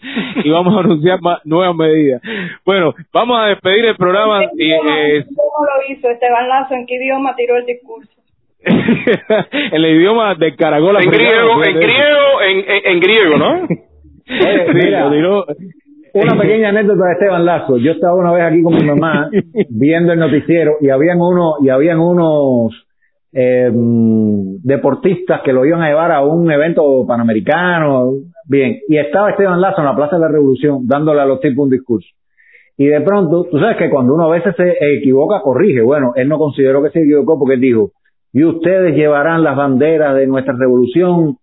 y vamos a anunciar más, nuevas medidas. Bueno, vamos a despedir el programa y eh, ¿Cómo lo hizo Esteban Lazo? ¿En qué idioma tiró el discurso? el idioma del caracol En griego, en griego, en, en, en griego, ¿no? Oye, Sí, mira, lo tiró. una pequeña anécdota de Esteban Lazo. Yo estaba una vez aquí con mi mamá viendo el noticiero y habían uno y habían unos eh, deportistas que lo iban a llevar a un evento panamericano. Bien, y estaba Esteban Lazo en la Plaza de la Revolución dándole a los tipos un discurso. Y de pronto, tú sabes que cuando uno a veces se equivoca, corrige. Bueno, él no consideró que se equivocó porque él dijo, y ustedes llevarán las banderas de nuestra revolución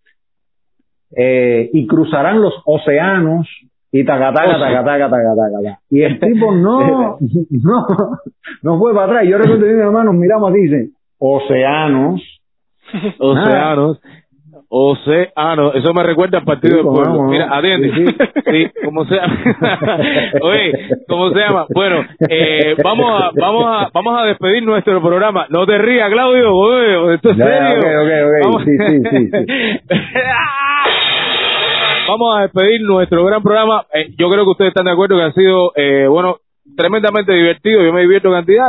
eh, y cruzarán los océanos y tacataca, tacataca, tacataca. Y el tipo no, no, no fue para atrás. Yo recuerdo que mi nos miramos y dice, océanos. Océanos. Océanos. Eso me recuerda al partido Sí, del pueblo. Mira, atiende. Sí, Sí, ¿cómo se llama? Oye, ¿cómo se llama? Bueno, eh, vamos a, vamos a, vamos a despedir nuestro programa. No te rías, Claudio. Oye, ¿Esto es Ya, serio? ok, ok, ok. Vamos- Sí, sí, sí, sí. Vamos a despedir nuestro gran programa. Eh, yo creo que ustedes están de acuerdo que ha sido, eh, bueno, tremendamente divertido. Yo me divierto cantidad.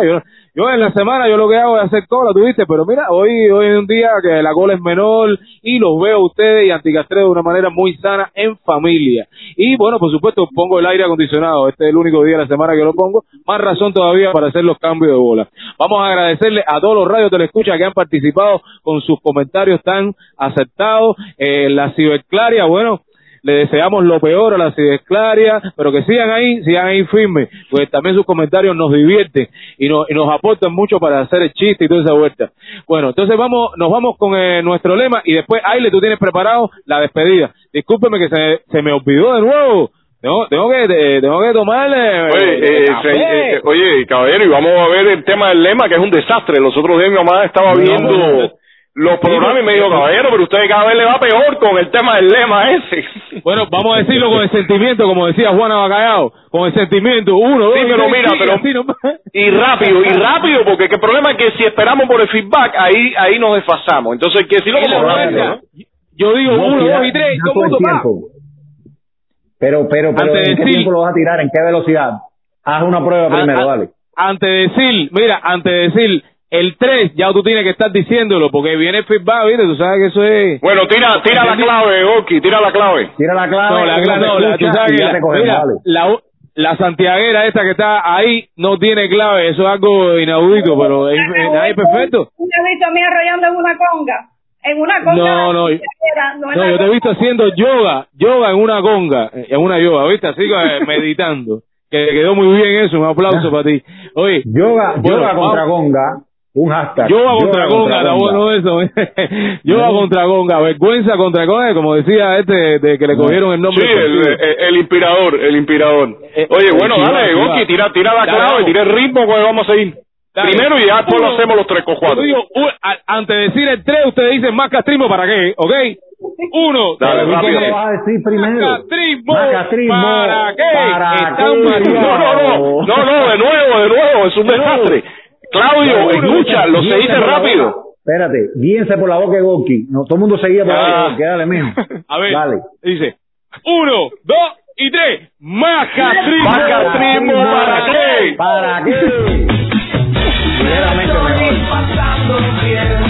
Yo, en la semana yo lo que hago es hacer cola, tuviste, pero mira, hoy hoy es un día que la cola es menor y los veo a ustedes y anticastreo de una manera muy sana en familia. Y bueno, por supuesto, pongo el aire acondicionado. Este es el único día de la semana que lo pongo. Más razón todavía para hacer los cambios de bola. Vamos a agradecerle a todos los radios de la escucha que han participado con sus comentarios tan aceptados. Eh, la ciberclaria, bueno, le deseamos lo peor a la Claria, pero que sigan ahí, sigan ahí firmes, pues también sus comentarios nos divierten y, nos y nos aportan mucho para hacer el chiste y toda esa vuelta. Bueno, entonces vamos, nos vamos con eh, nuestro lema y después, Aile, tú tienes preparado la despedida. Discúlpeme que se, se me olvidó de nuevo. Tengo, tengo que, eh, tengo que tomarle. Oye, eh, café. se- eh, oye, caballero, y vamos a ver el tema del lema, que es un desastre. Los otros días mi mamá estaba viendo los programas y me dijo, caballero, pero usted cada vez le va peor con el tema del lema ese. Bueno, vamos a decirlo con el sentimiento, como decía Juana Bacallao, con el sentimiento, uno, dos, Sí, pero tres, mira, sigue, pero- así nomás. Y rápido, y rápido, porque que el problema es que si esperamos por el feedback, ahí ahí nos desfasamos. Entonces hay que decirlo Y como rápido, ¿no? Yo digo No, uno, dos y tres, tira todo el mundo. Pero, pero, pero, Antes de ¿en qué decir- tiempo lo vas a tirar? ¿En qué velocidad? Haz una prueba Ah, primero, ah, dale. Antes de decir, mira, antes de decir el 3, ya tú tienes que estar diciéndolo, porque viene el feedback, ¿viste? Tú sabes que eso es... Bueno, tira, tira la clave, Oki, tira la clave. Tira la clave. No, la, te no, la- tú sabes que la, mira, la, la santiaguera esta que está ahí no tiene clave, eso es algo inaudito, pero es, es- nadie es perfecto. ¿Tú me has visto a mí arrollando en una conga? En una conga. No, no, No, la yo te he conga. visto haciendo yoga, yoga en una conga, en una yoga, ¿viste? Así eh, meditando. Que quedó muy bien eso, un aplauso para ti. Oye, Yoga, bueno, yoga vamos- contra Gonga, un hashtag. Yoga contra Conga, está Gonga. bueno eso. ¿eh? yoga contra Conga, vergüenza contra Conga, como decía este de que le cogieron el nombre. Sí, el, el, el inspirador, el inspirador. Eh, Oye, eh, bueno, dale, va, sí, Oki, va. tira, tira la Dale, clave, tira el ritmo, pues vamos a seguir. Dale. Primero y ya después lo hacemos los tres con cuatro. Yo digo, u- a- antes de decir el 3, ustedes dicen más castrismo para qué, ¿ok? Uno, Dale, dos, rápido. ¿Cómo lo vas a decir primero? Macatrismo, Macatrismo, ¿para qué? No, no, no, no, no, de nuevo, de nuevo, es un desastre. Claudio, escucha, lo se Guíense dice por la rápido. Espérate, guíense por la boca de Goki. No, todo el mundo seguía por la boca de. Goki. Dale, mijo. A ver, Dale. dice, uno, dos y tres, macatrismo. Macatrismo, ¿para qué? ¿Para qué? Ligeramente mejor.